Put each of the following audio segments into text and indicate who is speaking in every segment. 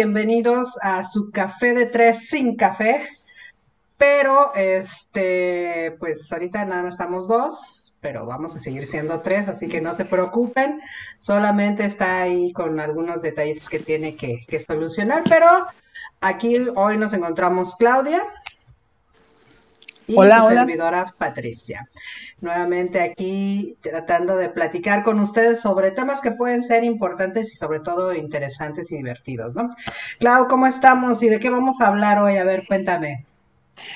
Speaker 1: bienvenidos a su café de tres sin café. Pero, este, pues ahorita nada más estamos dos, pero vamos a seguir siendo tres, así que no se preocupen. Solamente está ahí con algunos detallitos que tiene que, que solucionar, pero aquí hoy nos encontramos Claudia y
Speaker 2: Hola,
Speaker 1: su
Speaker 2: hola.
Speaker 1: servidora Patricia. Nuevamente aquí tratando de platicar con ustedes sobre temas que pueden ser importantes y sobre todo interesantes y divertidos, ¿no? Clau, ¿cómo estamos y de qué vamos a hablar hoy? A ver, cuéntame.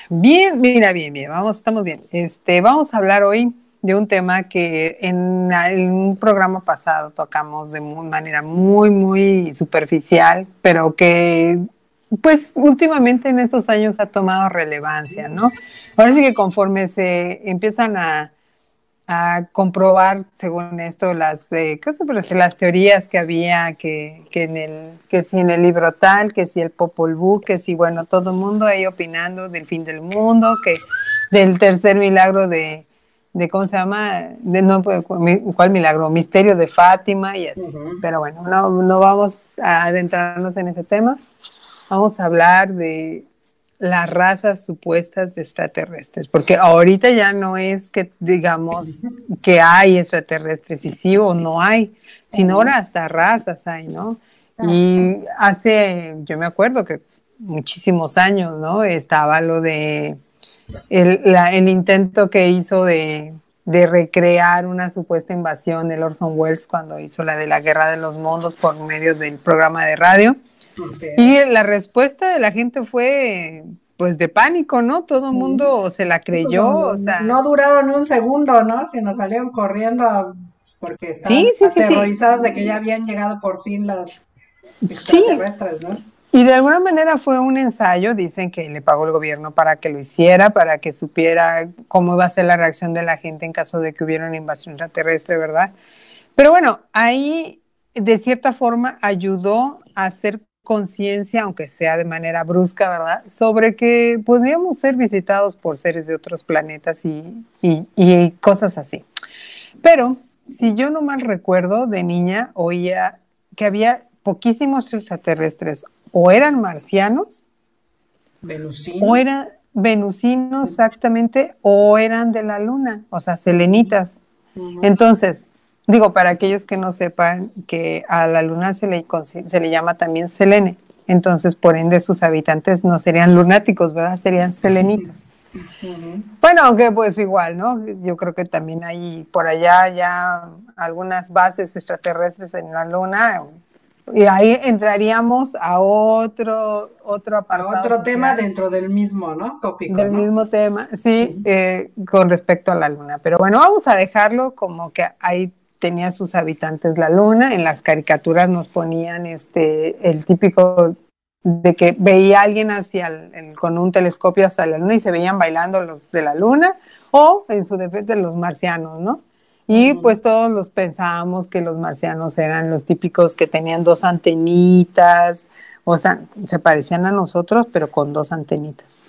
Speaker 2: Bien, mira, bien, bien, vamos, estamos bien. Este, vamos a hablar hoy de un tema que en, un programa pasado tocamos de muy- manera muy, muy superficial, pero que pues últimamente en estos años ha tomado relevancia, ¿no? Ahora sí que conforme se empiezan a, a comprobar, según esto, las, eh, las teorías que había, que, que, en el, que si en el libro tal, que si el Popol Vuh, que si, bueno, todo el mundo ahí opinando del fin del mundo, que del tercer milagro de, de ¿cómo se llama? De, no, pues, ¿Cuál milagro? Misterio de Fátima y así. Pero bueno, no, no vamos a adentrarnos en ese tema. Vamos a hablar de las razas supuestas de extraterrestres, porque ahorita ya no es que digamos que hay extraterrestres y sí o no hay, sino ahora hasta razas hay, ¿no? Y hace, yo me acuerdo que muchísimos años, ¿no? Estaba lo de el, la- el intento que hizo de, de recrear una supuesta invasión de Orson Welles cuando hizo la de la Guerra de los Mundos por medio del programa de radio. Y la respuesta de la gente fue, pues, de pánico, ¿no? Todo el mundo se la creyó,
Speaker 1: No,
Speaker 2: o sea,
Speaker 1: no duraron ni un segundo, ¿no? Se nos salieron corriendo porque estaban
Speaker 2: Sí,
Speaker 1: aterrorizados de que ya habían llegado por fin las extraterrestres, ¿no?
Speaker 2: y de alguna manera fue un ensayo, dicen que le pagó el gobierno para que lo hiciera, para que supiera cómo iba a ser la reacción de la gente en caso de que hubiera una invasión extraterrestre, ¿verdad? Pero bueno, ahí de cierta forma ayudó a hacer conciencia, aunque sea de manera brusca, ¿verdad? Sobre que podríamos ser visitados por seres de otros planetas y, y- y cosas así. Pero si yo no mal recuerdo, de niña oía que había poquísimos extraterrestres, o eran marcianos,
Speaker 1: Venusino.
Speaker 2: o eran venusinos exactamente, o eran de la luna, o sea, selenitas. Entonces, digo, para aquellos que no sepan que a la luna se le, se le llama también selene, entonces por ende sus habitantes no serían lunáticos, ¿verdad? Serían selenitas. Bueno, aunque pues igual, ¿no? Yo creo que también hay por allá ya algunas bases extraterrestres en la luna y ahí entraríamos a otro otro
Speaker 1: A
Speaker 2: apartado
Speaker 1: otro tema dentro del mismo, ¿no? Tópico,
Speaker 2: del
Speaker 1: ¿no?
Speaker 2: mismo tema, sí, eh, con respecto a la luna. Pero bueno, vamos a dejarlo como que ahí tenía sus habitantes la luna. En las caricaturas nos ponían este el típico de que veía a alguien hacia el- el- con un telescopio hacia la luna y se veían bailando los de la luna o en su defecto los marcianos, ¿no? Y pues todos los pensábamos que los marcianos eran los típicos que tenían dos antenitas, o sea, se parecían a nosotros, pero con dos antenitas.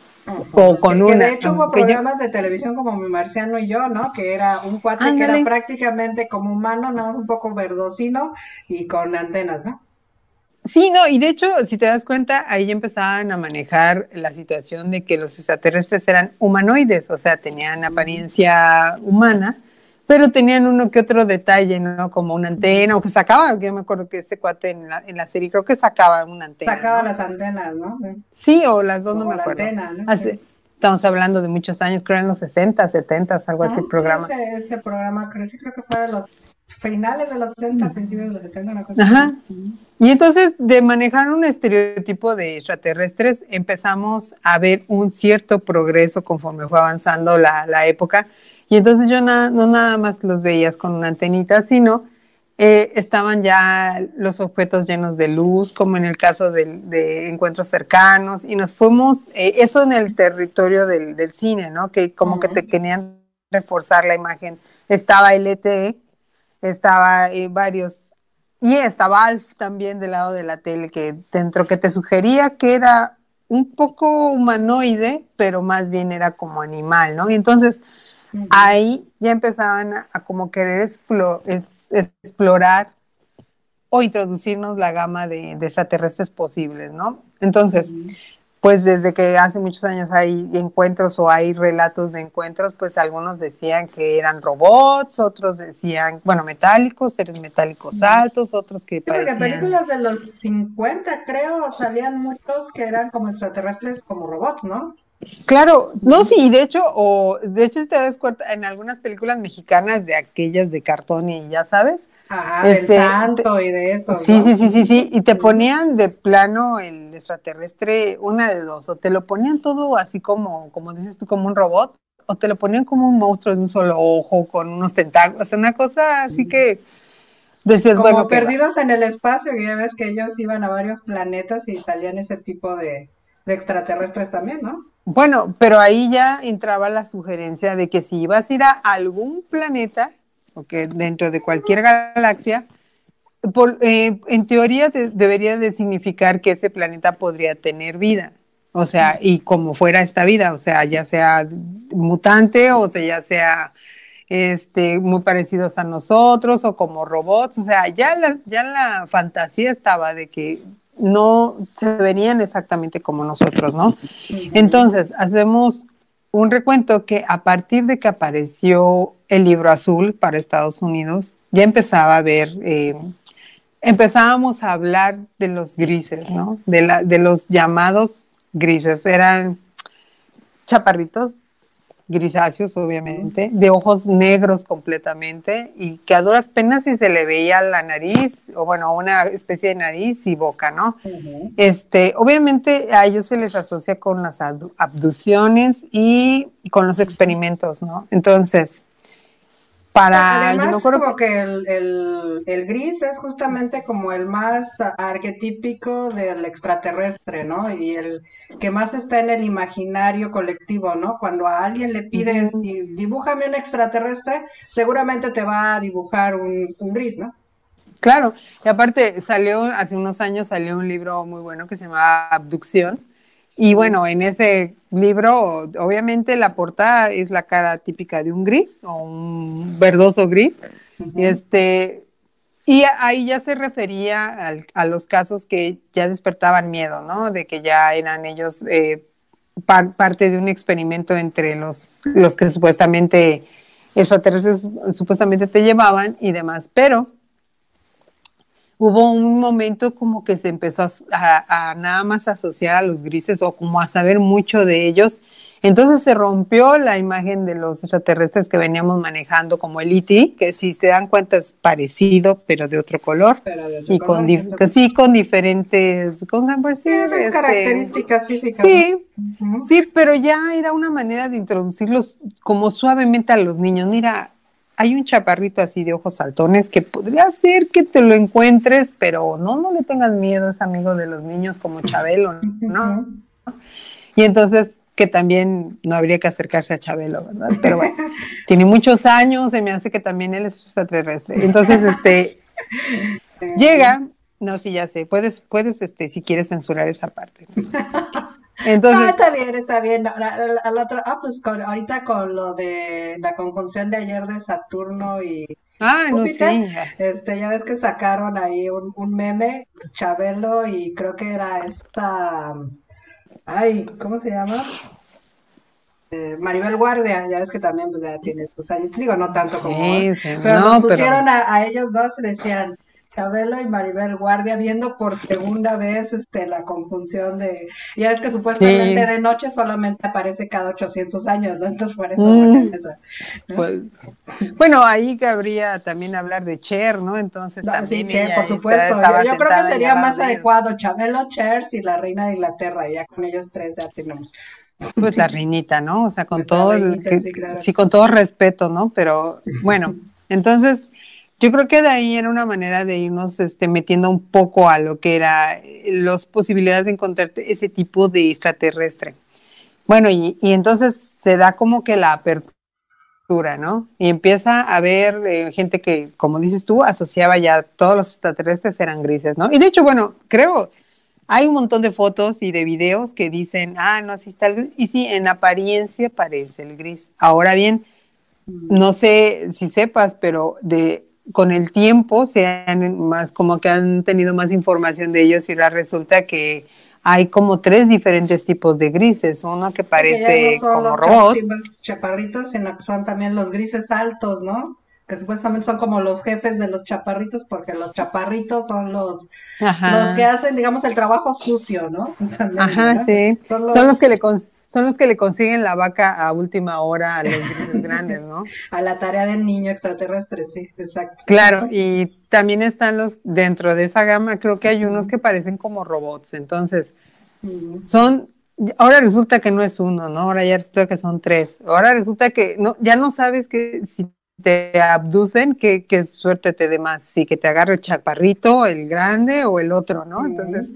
Speaker 2: O con
Speaker 1: Que-
Speaker 2: una,
Speaker 1: de hecho hubo
Speaker 2: yo-
Speaker 1: programas de televisión como Mi Marciano y yo, ¿no? Que era un cuate que era prácticamente como humano, nada más un poco verdosino y con antenas, ¿no?
Speaker 2: Sí, no, y de hecho, si te das cuenta, ahí empezaban a manejar la situación de que los extraterrestres eran humanoides, o sea, tenían apariencia humana, pero tenían uno que otro detalle, ¿no? Como una antena, o que sacaba, yo me acuerdo que este cuate en la, en la serie creo que sacaba una antena.
Speaker 1: Sacaba
Speaker 2: ¿no?
Speaker 1: las antenas, ¿no?
Speaker 2: Sí, o las dos, no
Speaker 1: Como
Speaker 2: me
Speaker 1: la
Speaker 2: acuerdo.
Speaker 1: antena, ¿no?
Speaker 2: Hace-
Speaker 1: Sí.
Speaker 2: estamos hablando de muchos años, creo en los 60, 70, algo
Speaker 1: Ah,
Speaker 2: así,
Speaker 1: sí,
Speaker 2: programa.
Speaker 1: ese, ese programa, creo, sí, creo que fue de los finales de los 60, principios de los 70, una cosa
Speaker 2: Ajá.
Speaker 1: así.
Speaker 2: Y entonces, de manejar un estereotipo de extraterrestres, empezamos a ver un cierto progreso conforme fue avanzando la, la época. Y entonces yo na- no nada más los veías con una antenita, sino eh, estaban ya los objetos llenos de luz, como en el caso de, encuentros cercanos, y nos fuimos, eh, eso en el territorio del, del cine, ¿no? Que como que te querían reforzar la imagen. Estaba LTE, estaba eh, varios y estaba Alf también del lado de la tele, que dentro que te sugería que era un poco humanoide, pero más bien era como animal, ¿no? Y entonces Ahí ya empezaban a, a como querer es- explorar o introducirnos la gama de, extraterrestres posibles, ¿no? Entonces, pues desde que hace muchos años hay encuentros o hay relatos de encuentros, pues algunos decían que eran robots, otros decían, bueno, metálicos, seres metálicos altos, otros que
Speaker 1: sí, parecían... Porque películas de los 50, creo, salían muchos que eran como extraterrestres, como robots, ¿no?
Speaker 2: Claro, no, sí, y de hecho, o de hecho, si te das cuenta, en algunas películas mexicanas de aquellas de cartón y ya sabes,
Speaker 1: del este, santo y de eso.
Speaker 2: Sí, sí, sí, sí, sí. Y te ponían de plano el extraterrestre, una de dos, o te lo ponían todo así como, como dices tú, como un robot, o te lo ponían como un monstruo de un solo ojo, con unos tentáculos, una cosa así que decías,
Speaker 1: como
Speaker 2: bueno.
Speaker 1: perdidos en el espacio, y ya ves que ellos iban a varios planetas y salían ese tipo de, de extraterrestres también, ¿no?
Speaker 2: Bueno, pero ahí ya entraba la sugerencia de que si ibas a ir a algún planeta, que dentro de cualquier galaxia, eh, en teoría debería de significar que ese planeta podría tener vida, o sea, y como fuera esta vida, o sea, ya sea mutante o sea, ya sea este, muy parecidos a nosotros o como robots, o sea, ya la, ya la fantasía estaba de que no se verían exactamente como nosotros, ¿no? Entonces, hacemos un recuento que a partir de que apareció el libro azul para Estados Unidos, ya empezaba a ver, eh, empezábamos a hablar de los grises, ¿no? De, la, de los llamados grises. Eran chaparritos grisáceos, obviamente, de ojos negros completamente y que a duras penas si se le veía la nariz, o bueno, una especie de nariz y boca, ¿no? Este, obviamente a ellos se les asocia con las abducciones y con los experimentos, ¿no? Entonces,
Speaker 1: para Además, como que, el, gris es justamente como el más arquetípico del extraterrestre, ¿no? Y el que más está en el imaginario colectivo, ¿no? Cuando a alguien le pides, dibújame un extraterrestre, seguramente te va a dibujar un, un gris, ¿no?
Speaker 2: Claro, y aparte salió, hace unos años salió un libro muy bueno que se llama Abducción, y bueno, en ese libro, obviamente la portada es la cara típica de un gris o un verdoso gris. Este, y ahí ya se refería a los casos que ya despertaban miedo, ¿no? De que ya eran ellos eh, parte de un experimento entre los, los que supuestamente extraterrestres supuestamente te llevaban y demás. Pero hubo un momento como que se empezó a, nada más asociar a los grises o como a saber mucho de ellos. Entonces se rompió la imagen de los extraterrestres que veníamos manejando como el E.T., que si se dan cuenta es parecido, pero de otro color. y con, sí, con diferentes
Speaker 1: este, características físicas.
Speaker 2: Sí, sí, pero ya era una manera de introducirlos como suavemente a los niños. Mira, hay un chaparrito así de ojos saltones que podría ser que te lo encuentres, pero no, no le tengas miedo, es amigo de los niños como Chabelo, ¿no? Y entonces que también no habría que acercarse a Chabelo, ¿verdad? Pero bueno, tiene muchos años, se me hace que también él es extraterrestre. Entonces, este, llega, no, sí, ya sé, puedes, puedes, este, si quieres censurar esa parte.
Speaker 1: Entonces, ah, está bien, está bien. ah, pues ahorita con lo de la conjunción de ayer de Saturno y
Speaker 2: ah, no sé.
Speaker 1: este, ya ves que sacaron ahí un, un meme, Chabelo, y creo que era esta, ay, ¿cómo se llama? Eh, Maribel Guardia, ya ves que también pues ya tiene sus años, digo, no tanto como, pero nos pusieron a, a ellos dos y decían, Chabelo y Maribel Guardia viendo por segunda vez este la conjunción de ya es que supuestamente de noche solamente aparece cada 800 años, ¿no? Entonces por eso mm.
Speaker 2: pues, bueno, ahí cabría también hablar de Cher, ¿no? Entonces también
Speaker 1: sí, por supuesto. yo, creo que sería más adecuado Chabelo, Cher y la reina de Inglaterra, ya con ellos tres ya tenemos
Speaker 2: pues la reinita, ¿no? O sea, con todo sí, con todo respeto, ¿no? Pero bueno, entonces yo creo que de ahí era una manera de irnos este, metiendo un poco a lo que era eh, las posibilidades de encontrar ese tipo de extraterrestre. Bueno, y, entonces se da como que la apertura, ¿no? Y empieza a haber eh, gente que, como dices tú, asociaba ya todos los extraterrestres eran grises, ¿no? Y de hecho, bueno, creo, hay un montón de fotos y de videos que dicen, ah, no, así está el gris. Y sí, en apariencia parece el gris. Ahora bien, no sé si sepas, pero de con el tiempo se han más como que han tenido más información de ellos y ahora resulta que hay como tres diferentes tipos de grises, uno que parece como robot.
Speaker 1: chaparritos, sino que son también los grises altos, ¿no? Que supuestamente son como los jefes de los chaparritos, porque los chaparritos son los, los que hacen, digamos, el trabajo sucio, ¿no?
Speaker 2: Ajá, sí. Son los, que le son los que le consiguen la vaca a última hora a los grises grandes, ¿no?
Speaker 1: A la tarea del niño extraterrestre, sí, exacto.
Speaker 2: Claro, y también están los, dentro de esa gama, creo que hay unos que parecen como robots, entonces, son, ahora resulta que no es uno, ¿no? Ahora ya resulta que son tres, ahora resulta que no, ya no sabes que si te abducen, qué, qué suerte te dé más, si que te agarre el chaparrito, el grande o el otro, ¿no? Entonces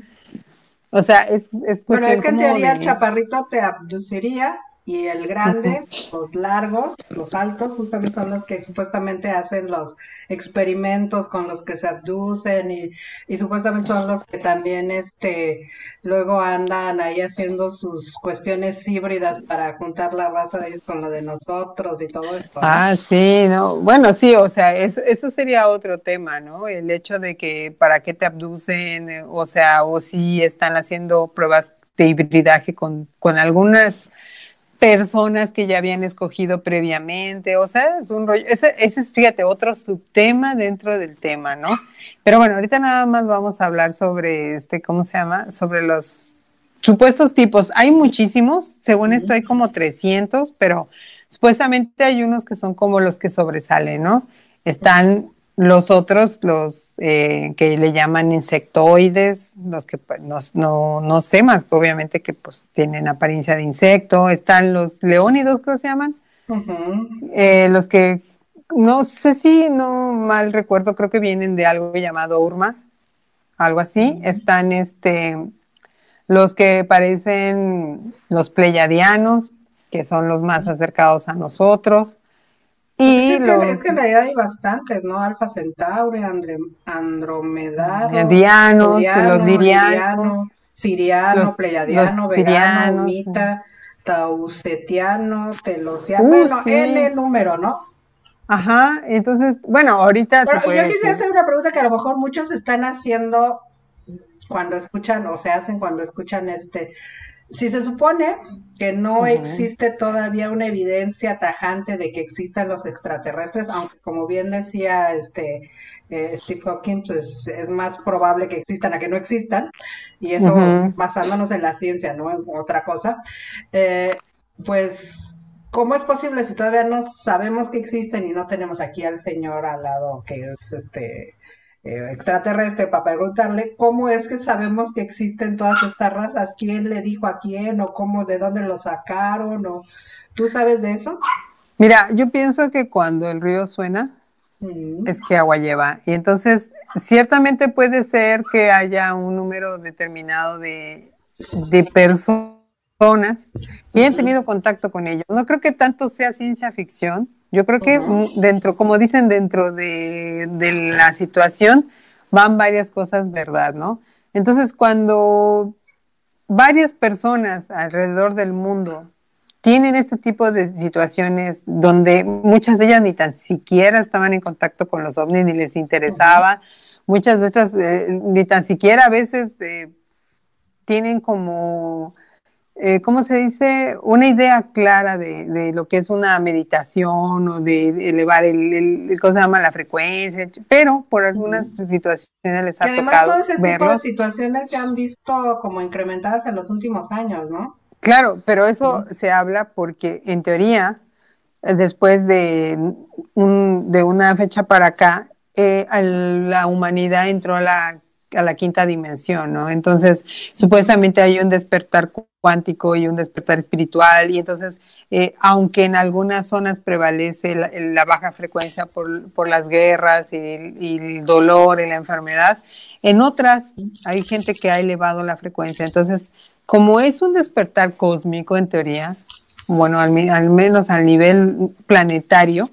Speaker 2: o sea, es, es
Speaker 1: Pero es que en teoría el chaparrito te abduciría y el grande, los largos, los altos, justamente son los que supuestamente hacen los experimentos con los que se abducen y, y supuestamente son los que también este luego andan ahí haciendo sus cuestiones híbridas para juntar la raza de ellos con la de nosotros y todo esto.
Speaker 2: Ah, sí, no, bueno, sí, o sea, eso, eso sería otro tema, ¿no? El hecho de que para qué te abducen, o sea, o si están haciendo pruebas de hibridaje con, con algunas personas que ya habían escogido previamente, o sea, es un rollo, ese, ese, es, fíjate, otro subtema dentro del tema, ¿no? Pero bueno, ahorita nada más vamos a hablar sobre, este, ¿cómo se llama? Sobre los supuestos tipos. Hay muchísimos, según esto hay como 300, pero supuestamente hay unos que son como los que sobresalen, ¿no? Están los otros, los eh, que le llaman insectoides, los que pues, no, no, no, sé más, obviamente que pues tienen apariencia de insecto, están los leónidos, creo que se llaman, eh, los que no sé si no mal recuerdo, creo que vienen de algo llamado urma, algo así, están este los que parecen los pleiadianos, que son los más acercados a nosotros,
Speaker 1: y es, los... que, es que en realidad hay bastantes, ¿no? Alfa Centauri, Andre... Andromedaro,
Speaker 2: Dianos, los Dirianos,
Speaker 1: Siriano, los, Pleiadiano, los Vegano, Mita, Tausetiano, Telosiano, uh, bueno, sí. N número, ¿no?
Speaker 2: Ajá, entonces, bueno, ahorita
Speaker 1: Pero yo quisiera hacer una pregunta que a lo mejor muchos están haciendo cuando escuchan o se hacen cuando escuchan este si se supone que no existe todavía una evidencia tajante de que existan los extraterrestres, aunque como bien decía este eh, Steve Hawking, pues es más probable que existan a que no existan, y eso basándonos en la ciencia, no en otra cosa, eh, pues ¿cómo es posible si todavía no sabemos que existen y no tenemos aquí al señor al lado que es este eh, extraterrestre para preguntarle cómo es que sabemos que existen todas estas razas, quién le dijo a quién o cómo, de dónde lo sacaron o tú sabes de eso.
Speaker 2: Mira, yo pienso que cuando el río suena es que agua lleva y entonces ciertamente puede ser que haya un número determinado de, de personas que hayan tenido contacto con ellos. No creo que tanto sea ciencia ficción, yo creo que dentro, como dicen, dentro de, la situación van varias cosas, ¿verdad? ¿No? Entonces, cuando varias personas alrededor del mundo tienen este tipo de situaciones donde muchas de ellas ni tan siquiera estaban en contacto con los ovnis ni les interesaba, muchas de estas eh, ni tan siquiera a veces eh, tienen como eh, ¿cómo se dice? Una idea clara de, lo que es una meditación o de elevar el, el, ¿cómo se llama? La frecuencia, pero por algunas situaciones les ha y además todo ese tipo de
Speaker 1: situaciones se han visto como incrementadas en los últimos años, ¿no?
Speaker 2: Claro, pero eso se habla porque en teoría, después de, un, de una fecha para acá, eh, la humanidad entró a la a la quinta dimensión, ¿no? Entonces, supuestamente hay un despertar cuántico y un despertar espiritual, y entonces, eh, aunque en algunas zonas prevalece la, baja frecuencia por, las guerras y, el dolor y la enfermedad, en otras hay gente que ha elevado la frecuencia. Entonces, como es un despertar cósmico en teoría, bueno, al, al menos al nivel planetario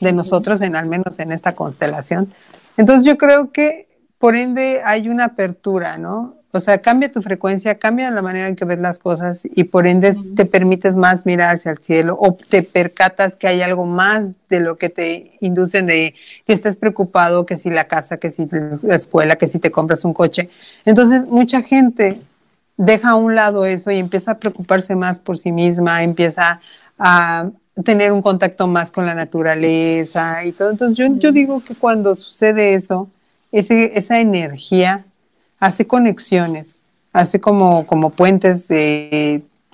Speaker 2: de nosotros, en al menos en esta constelación, entonces yo creo que por ende hay una apertura, ¿no? O sea, cambia tu frecuencia, cambia la manera en que ves las cosas y por ende te permites más mirar hacia el cielo o te percatas que hay algo más de lo que te inducen de que estés preocupado, que si la casa, que si la escuela, que si te compras un coche. Entonces, mucha gente deja a un lado eso y empieza a preocuparse más por sí misma, empieza a tener un contacto más con la naturaleza y todo. Entonces, yo, yo digo que cuando sucede eso, ese, esa energía hace conexiones, hace como, como puentes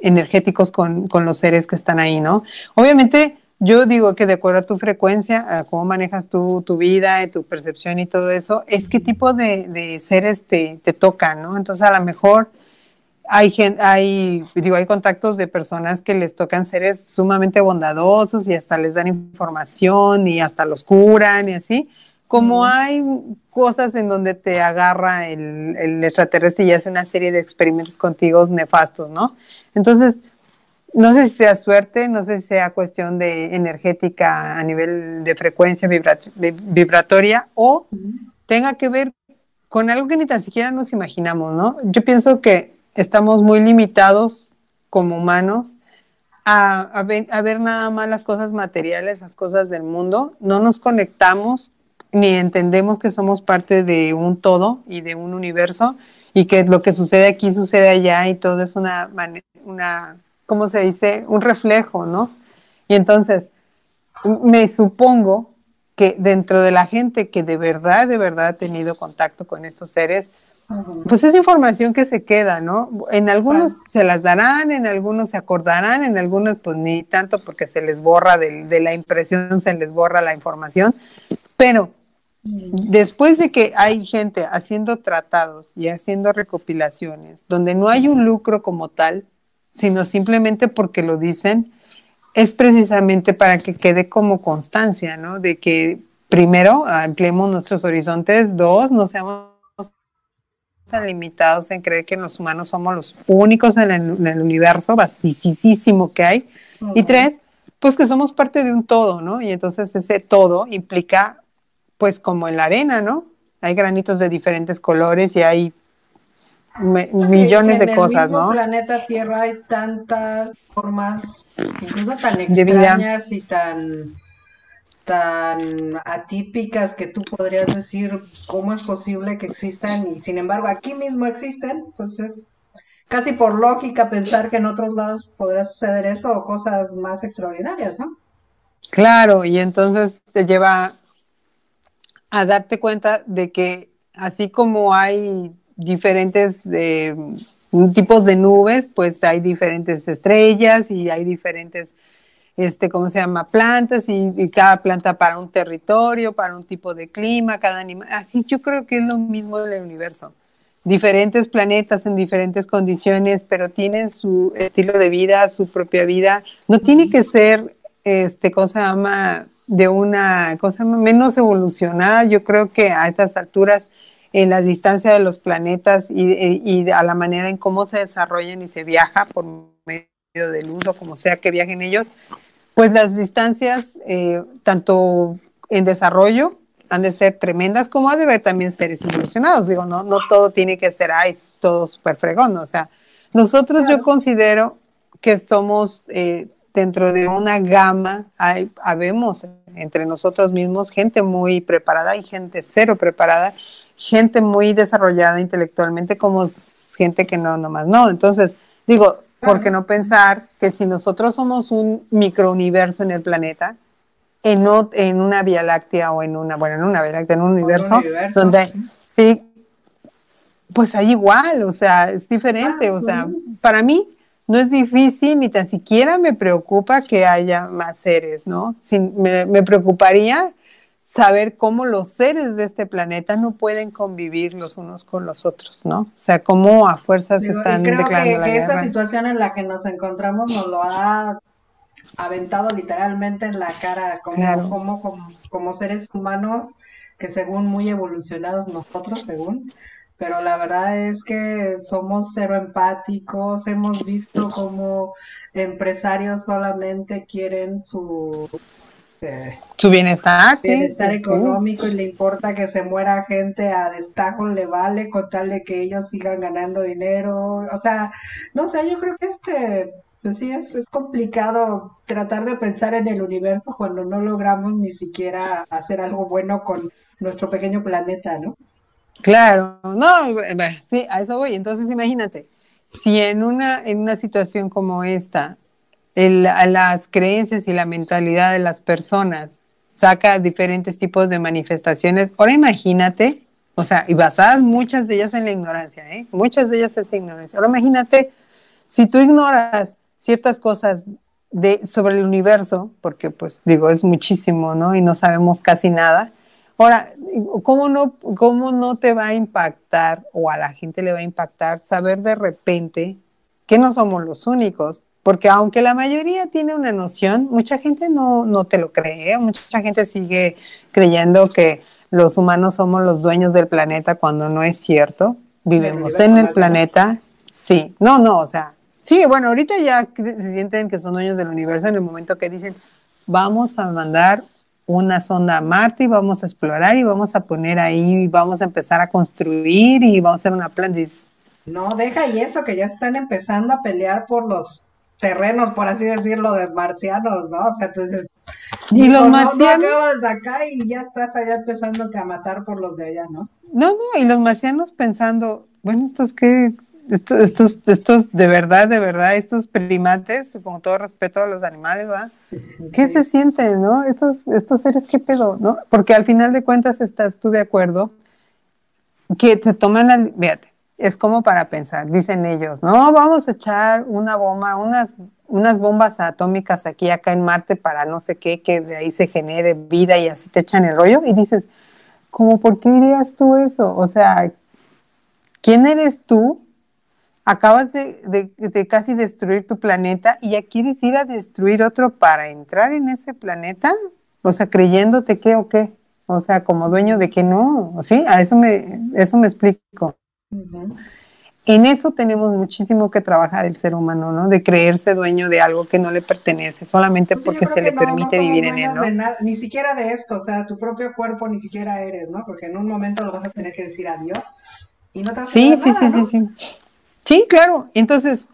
Speaker 2: energéticos con, los seres que están ahí, ¿no? Obviamente, yo digo que de acuerdo a tu frecuencia, a cómo manejas tu, tu vida, tu percepción y todo eso, es qué tipo de, seres te, te tocan, ¿no? Entonces, a lo mejor hay, hay, digo, hay contactos de personas que les tocan seres sumamente bondadosos y hasta les dan información y hasta los curan y así como hay cosas en donde te agarra el, extraterrestre y hace una serie de experimentos contigo nefastos, ¿no? Entonces, no sé si sea suerte, no sé si sea cuestión de energética a nivel de frecuencia vibratoria o tenga que ver con algo que ni tan siquiera nos imaginamos, ¿no? Yo pienso que estamos muy limitados como humanos a, ver, a, ver, nada más las cosas materiales, las cosas del mundo, no nos conectamos ni entendemos que somos parte de un todo y de un universo y que lo que sucede aquí sucede allá y todo es una, una ¿cómo se dice? Un reflejo, ¿no? Y entonces, me supongo que dentro de la gente que de verdad, de verdad ha tenido contacto con estos seres, pues es información que se queda, ¿no? En algunos se las darán, en algunos se acordarán, en algunos pues ni tanto porque se les borra de, de la impresión, se les borra la información, pero Después de que hay gente haciendo tratados y haciendo recopilaciones, donde no hay un lucro como tal, sino simplemente porque lo dicen, es precisamente para que quede como constancia, ¿no? De que primero ampliemos nuestros horizontes, dos, no seamos tan limitados en creer que los humanos somos los únicos en el, universo vastísimo que hay, y tres, pues que somos parte de un todo, ¿no? Y entonces ese todo implica pues como en la arena, ¿no? Hay granitos de diferentes colores y hay millones de cosas, ¿no?
Speaker 1: En el planeta Tierra hay tantas formas, incluso tan extrañas y tan tan atípicas que tú podrías decir cómo es posible que existan y sin embargo aquí mismo existen, pues es casi por lógica pensar que en otros lados podría suceder eso o cosas más extraordinarias, ¿no?
Speaker 2: Claro, y entonces te lleva a darte cuenta de que así como hay diferentes eh, tipos de nubes, pues hay diferentes estrellas y hay diferentes, este, ¿cómo se llama? Plantas y, cada planta para un territorio, para un tipo de clima, cada animal. Así yo creo que es lo mismo en el universo. Diferentes planetas en diferentes condiciones, pero tienen su estilo de vida, su propia vida. No tiene que ser, este, ¿cómo se llama? De una cosa menos evolucionada. Yo creo que a estas alturas, en la distancia de los planetas y, a la manera en cómo se desarrollan y se viaja por medio del uso, como sea que viajen ellos, pues las distancias, eh, tanto en desarrollo, han de ser tremendas, como ha de haber también seres evolucionados. Digo, no, no todo tiene que ser, ay, todo súper fregón. O sea, nosotros yo considero que somos eh, dentro de una gama, hay, habemos entre nosotros mismos gente muy preparada y gente cero preparada, gente muy desarrollada intelectualmente como gente que no, nomás no. Entonces, digo, ¿por qué no pensar que si nosotros somos un microuniverso en el planeta, en, en una Vía Láctea o en una, bueno, en una Vía Láctea, en un universo, donde sí, pues hay igual, o sea, es diferente, o sea, para mí no es difícil ni tan siquiera me preocupa que haya más seres, ¿no? me, preocuparía saber cómo los seres de este planeta no pueden convivir los unos con los otros, ¿no? O sea, cómo a fuerzas están
Speaker 1: creo declarando que, que esa situación en la que nos encontramos nos lo ha aventado literalmente en la cara como, como, como seres humanos que según muy evolucionados nosotros, según, pero la verdad es que somos cero empáticos, hemos visto como empresarios solamente quieren su este
Speaker 2: su bienestar,
Speaker 1: bienestar económico y le importa que se muera gente a destajo, le vale con tal de que ellos sigan ganando dinero. O sea, no sé, yo creo que este, pues sí, es, es complicado tratar de pensar en el universo cuando no logramos ni siquiera hacer algo bueno con nuestro pequeño planeta, ¿no?
Speaker 2: Claro, no, sí, a eso voy. Entonces, imagínate, si en una, en una situación como esta, las creencias y la mentalidad de las personas saca diferentes tipos de manifestaciones, ahora imagínate, o sea, y basadas muchas de ellas en la ignorancia, ¿eh? Muchas de ellas es ignorancia. Ahora imagínate, si tú ignoras ciertas cosas de, sobre el universo, porque pues digo, es muchísimo, ¿no? Y no sabemos casi nada, Ahora, ¿cómo no, ¿cómo no te va a impactar o a la gente le va a impactar saber de repente que no somos los únicos? Porque aunque la mayoría tiene una noción, mucha gente no, no te lo cree, mucha gente sigue creyendo que los humanos somos los dueños del planeta cuando no es cierto. Vivimos en el planeta, sí, no, no, o sea, sí, bueno, ahorita ya se sienten que son dueños del universo en el momento que dicen, vamos a mandar una sonda a Marte y vamos a explorar y vamos a poner ahí, vamos a empezar a construir y vamos a hacer una planta.
Speaker 1: No, deja y eso, que ya están empezando a pelear por los terrenos, por así decirlo, de marcianos, ¿no? O sea, entonces...
Speaker 2: Y los marcianos...
Speaker 1: No, acabas de acá y ya estás allá empezando a matar por los de allá, ¿no?
Speaker 2: No, no, y los marcianos pensando, bueno, estos que estos, estos, estos, de verdad, de verdad, estos primates, con todo respeto a los animales, ¿va? ¿Qué se sienten, no? Estos, estos seres, ¿qué pedo, no? Porque al final de cuentas estás tú de acuerdo que te toman la, fíjate, es como para pensar, dicen ellos, no, vamos a echar una bomba, unas, unas bombas atómicas aquí, acá en Marte para no sé qué, que de ahí se genere vida y así te echan el rollo y dices, ¿cómo por qué dirías tú eso? O sea, ¿quién eres tú acabas de, casi destruir tu planeta y ya quieres ir a destruir otro para entrar en ese planeta, o sea, creyéndote que o qué, o sea, como dueño de que no, ¿sí? A eso me, eso me explico. En eso tenemos muchísimo que trabajar el ser humano, ¿no? De creerse dueño de algo que no le pertenece, solamente pues porque se le permite vivir en él, ¿no?
Speaker 1: ni siquiera de esto, o sea, tu propio cuerpo ni siquiera eres, ¿no? Porque en un momento lo vas a tener que decir adiós y no te vas
Speaker 2: sí, sí, sí, sí, sí. Sí, claro. Entonces,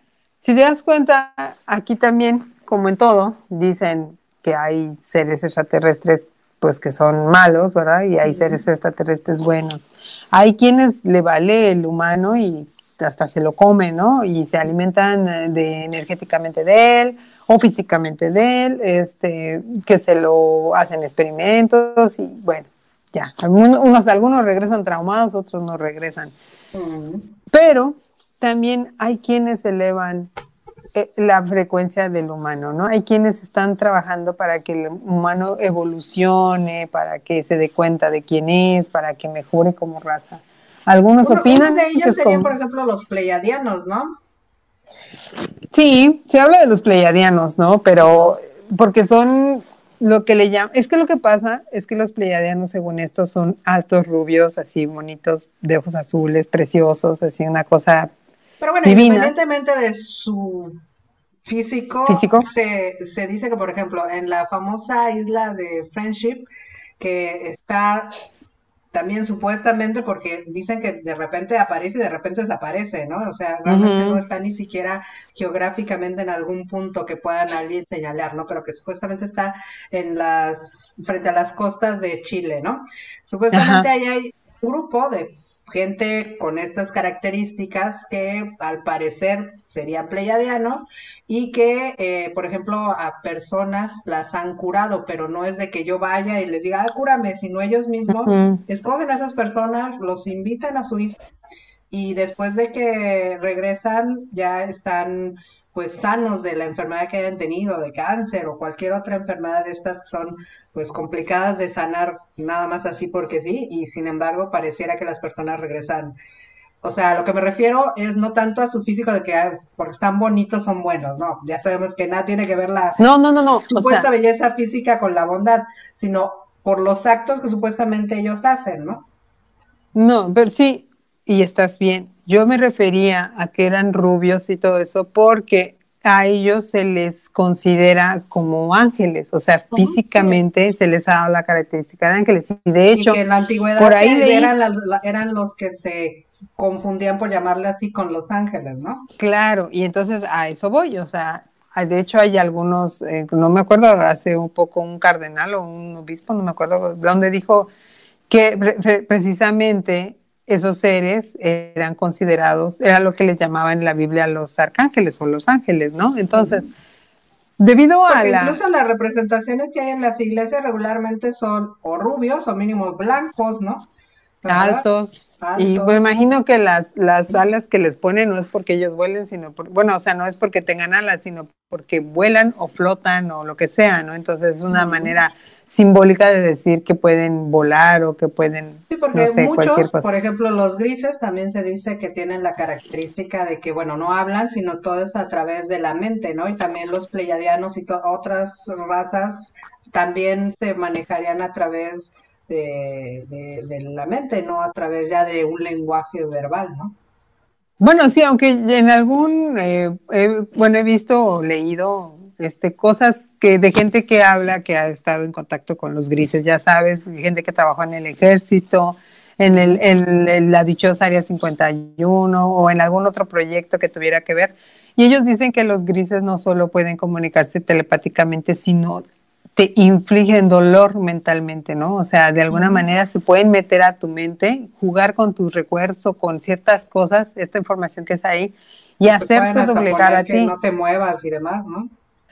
Speaker 2: si te das cuenta, aquí también, como en todo, dicen que hay seres extraterrestres pues que son malos, ¿verdad? Y hay seres extraterrestres buenos. Hay quienes le vale el humano y hasta se lo comen, ¿no? Y se alimentan eh, de energéticamente de él o físicamente de él, este, que se lo hacen experimentos y bueno, ya. Algunos, algunos regresan traumados, otros no regresan. Pero también hay quienes elevan eh, la frecuencia del humano, ¿no? Hay quienes están trabajando para que el humano evolucione, para que se dé cuenta de quién es, para que mejore como raza. Algunos opinan
Speaker 1: de ellos serían, por ejemplo, los pleiadianos, ¿no?
Speaker 2: Sí, se habla de los pleiadianos, ¿no? Pero porque son lo que le llaman, es que lo que pasa es que los pleiadianos, según esto, son altos, rubios, así bonitos, de ojos azules, preciosos, así una cosa
Speaker 1: pero bueno, independientemente de su físico, Se, se dice que, por ejemplo, en la famosa isla de Friendship, que está también supuestamente porque dicen que de repente aparece y de repente desaparece, ¿no? O sea, realmente no está ni siquiera geográficamente en algún punto que puedan alguien señalar, ¿no? Pero que supuestamente está en las, frente a las costas de Chile, ¿no? Supuestamente ahí hay un grupo de gente con estas características que al parecer serían pleiadianos y que, eh, por ejemplo, a personas las han curado, pero no es de que yo vaya y les diga, ah, cúrame, sino ellos mismos escogen a esas personas, los invitan a su isla y después de que regresan ya están pues sanos de la enfermedad que hayan tenido, de cáncer o cualquier otra enfermedad de estas que son pues complicadas de sanar nada más así porque sí, y sin embargo pareciera que las personas regresan. O sea, lo que me refiero es no tanto a su físico de que ah, porque están bonitos son buenos, no, ya sabemos que nada tiene que ver la
Speaker 2: no, no, no, no.
Speaker 1: supuesta belleza física con la bondad, sino por los actos que supuestamente ellos hacen, ¿no?
Speaker 2: No, pero sí, y estás bien. Yo me refería a que eran rubios y todo eso porque a ellos se les considera como ángeles, o sea, físicamente se les ha dado la característica de ángeles. Y de hecho,
Speaker 1: en la antigüedad por ahí eran, eran los que se confundían por llamarle así con los ángeles, ¿no?
Speaker 2: Claro, y entonces a eso voy, o sea, de hecho hay algunos, eh, no me acuerdo, hace un poco un cardenal o un obispo, no me acuerdo, donde dijo que precisamente esos seres eran considerados, era lo que les llamaban en la Biblia los arcángeles o los ángeles, ¿no? Entonces, debido a la...
Speaker 1: Incluso las representaciones que hay en las iglesias regularmente son o rubios o mínimos blancos, ¿no?
Speaker 2: Altos. Y me imagino que las, las alas que les ponen no es porque ellos vuelen, sino por, bueno, o sea, no es porque tengan alas, sino porque vuelan o flotan o lo que sea, ¿no? Entonces es una manera simbólica de decir que pueden volar o que pueden.
Speaker 1: Sí, porque muchos, por ejemplo, los grises también se dice que tienen la característica de que, bueno, no hablan, sino todo es a través de la mente, ¿no? Y también los pleiadianos y otras razas también se manejarían a través de, de, la mente, no a través ya de un lenguaje verbal, ¿no?
Speaker 2: Bueno, sí, aunque en algún, eh, bueno, he visto o leído este, cosas que de gente que habla, que ha estado en contacto con los grises, ya sabes, gente que trabajó en el ejército, en, el, en, la dichosa Área 51 o en algún otro proyecto que tuviera que ver. Y ellos dicen que los grises no solo pueden comunicarse telepáticamente, sino te infligen dolor mentalmente, ¿no? O sea, de alguna manera se pueden meter a tu mente, jugar con tus recuerdos o con ciertas cosas, esta información que es ahí, y hacerte doblegar a ti.
Speaker 1: no te muevas y demás, ¿no?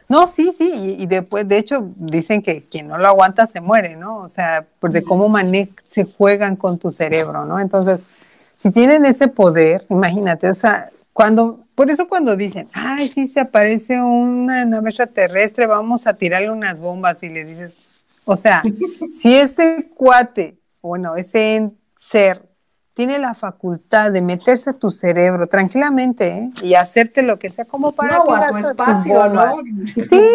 Speaker 2: No, sí, sí, y, después, de hecho, dicen que quien no lo aguanta se muere, ¿no? O sea, por de cómo se juegan con tu cerebro, ¿no? Entonces, si tienen ese poder, imagínate, o sea, cuando, por eso cuando dicen, ay, sí, se aparece una nave extraterrestre, vamos a tirarle unas bombas y le dices, o sea, si ese cuate, bueno, ese ser tiene la facultad de meterse a tu cerebro tranquilamente ¿eh? y hacerte lo que sea, como para
Speaker 1: no, que espacio, ¿no?
Speaker 2: Sí,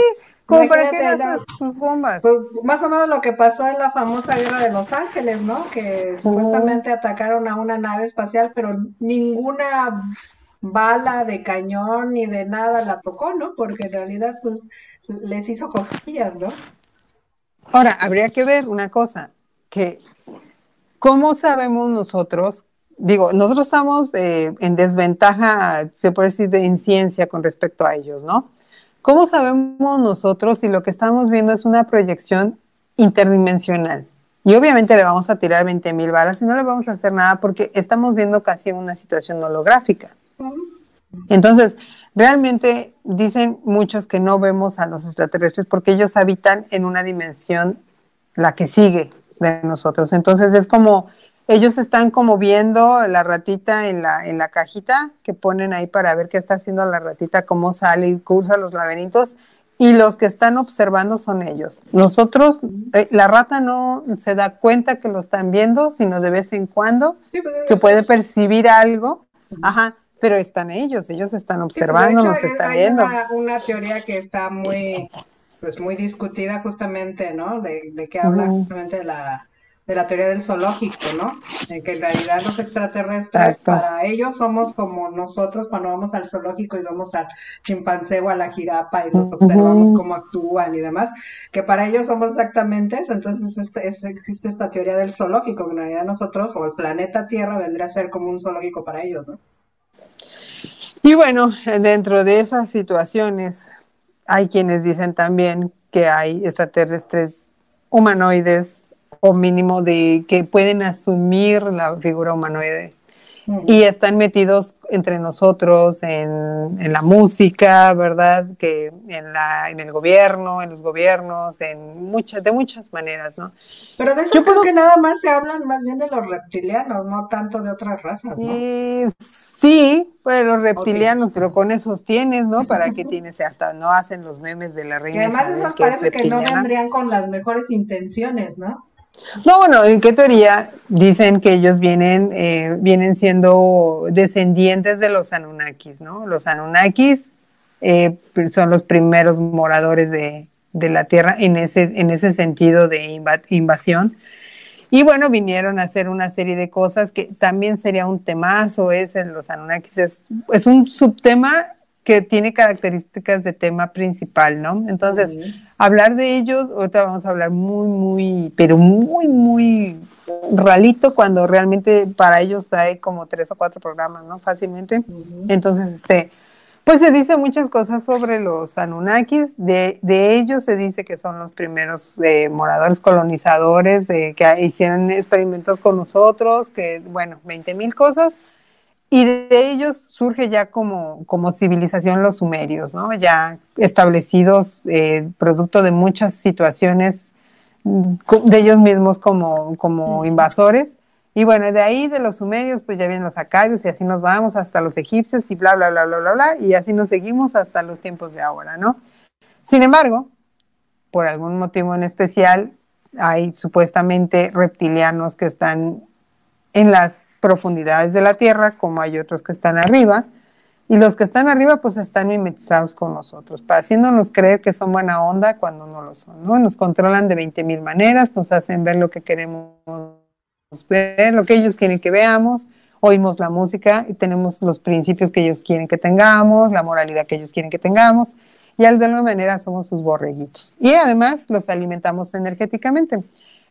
Speaker 2: como para que gastas tus bombas.
Speaker 1: Pues más o menos lo que pasó en la famosa guerra de Los Ángeles, ¿no? Que supuestamente atacaron a una nave espacial, pero ninguna bala de cañón ni de nada la tocó, ¿no? Porque en realidad, pues, les hizo cosquillas, ¿no?
Speaker 2: Ahora, habría que ver una cosa, que ¿Cómo sabemos nosotros? Digo, nosotros estamos eh, en desventaja, se puede decir, de, en ciencia con respecto a ellos, ¿no? ¿Cómo sabemos nosotros si lo que estamos viendo es una proyección interdimensional? Y obviamente le vamos a tirar 20 mil balas y no le vamos a hacer nada porque estamos viendo casi una situación holográfica. Entonces, realmente dicen muchos que no vemos a los extraterrestres porque ellos habitan en una dimensión, la que sigue, de nosotros. Entonces es como, ellos están como viendo la ratita en la, en la cajita que ponen ahí para ver qué está haciendo la ratita, cómo sale y cursa los laberintos, y los que están observando son ellos. Nosotros, eh, la rata no se da cuenta que lo están viendo, sino de vez en cuando, pues, que puede percibir algo, ajá, pero están ellos, ellos están observando, nos están viendo.
Speaker 1: Una, una teoría que está muy pues muy discutida justamente, ¿no? De, de que habla justamente de la, de la teoría del zoológico, ¿no? En que en realidad los extraterrestres para ellos somos como nosotros cuando vamos al zoológico y vamos al chimpancé o a la jirafa y los observamos cómo actúan y demás, que para ellos somos exactamente eso. Entonces este, es, existe esta teoría del zoológico, que en realidad nosotros o el planeta Tierra vendría a ser como un zoológico para ellos, ¿no?
Speaker 2: Y bueno, dentro de esas situaciones, hay quienes dicen también que hay extraterrestres humanoides o mínimo de que pueden asumir la figura humanoide y están metidos entre nosotros en, la música, ¿verdad? Que en, la, en el gobierno, en los gobiernos, en muchas, de muchas maneras, ¿no?
Speaker 1: Pero de eso creo que nada más se hablan más bien de los reptilianos, no tanto de otras razas, ¿no?
Speaker 2: sí, pues los reptilianos, pero con esos tienes, ¿no? ¿Para qué tienes? Hasta no hacen los memes de la reina.
Speaker 1: Y además esos parece que no vendrían con las mejores intenciones, ¿no?
Speaker 2: No, bueno, ¿en qué teoría dicen que ellos vienen, eh, vienen siendo descendientes de los Anunnakis, ¿no? Los Anunnakis eh, son los primeros moradores de, la Tierra en ese, en ese sentido de invasión. Y bueno, vinieron a hacer una serie de cosas que también sería un temazo ese, los Anunnakis. Es, es un subtema que tiene características de tema principal, ¿no? Entonces, hablar de ellos, ahorita vamos a hablar muy, muy, pero muy, muy ralito cuando realmente para ellos hay como tres o cuatro programas, ¿no? Fácilmente. Entonces, este, pues se dice muchas cosas sobre los Anunnakis, de, de ellos se dice que son los primeros eh, moradores colonizadores, de que hicieron experimentos con nosotros, que bueno, 20 mil cosas, y de ellos surge ya como, como civilización los sumerios, ¿no? Ya establecidos, eh, producto de muchas situaciones mm, de ellos mismos como, como invasores. Y bueno, de ahí de los sumerios, pues ya vienen los acadios y así nos vamos hasta los egipcios y bla, bla, bla, bla, bla, bla, y así nos seguimos hasta los tiempos de ahora, ¿no? Sin embargo, por algún motivo en especial, hay supuestamente reptilianos que están en las profundidades de la Tierra, como hay otros que están arriba, y los que están arriba pues están mimetizados con nosotros, haciéndonos creer que son buena onda cuando no lo son, ¿no? Nos controlan de 20 mil maneras, nos hacen ver lo que queremos ver, lo que ellos quieren que veamos, oímos la música y tenemos los principios que ellos quieren que tengamos, la moralidad que ellos quieren que tengamos, y de alguna manera somos sus borreguitos. Y además los alimentamos energéticamente.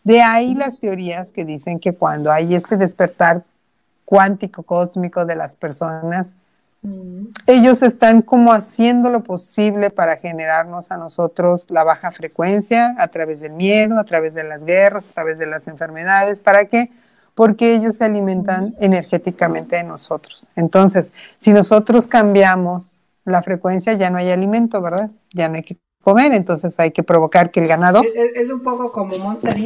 Speaker 2: De ahí las teorías que dicen que cuando hay este despertar cuántico cósmico de las personas, mm. ellos están como haciendo lo posible para generarnos a nosotros la baja frecuencia a través del miedo, a través de las guerras, a través de las enfermedades. ¿Para qué? Porque ellos se alimentan mm. energéticamente de nosotros. Entonces, si nosotros cambiamos la frecuencia, ya no hay alimento, ¿verdad? Ya no hay que comer, entonces hay que provocar que el ganado...
Speaker 1: Es, un poco como Monster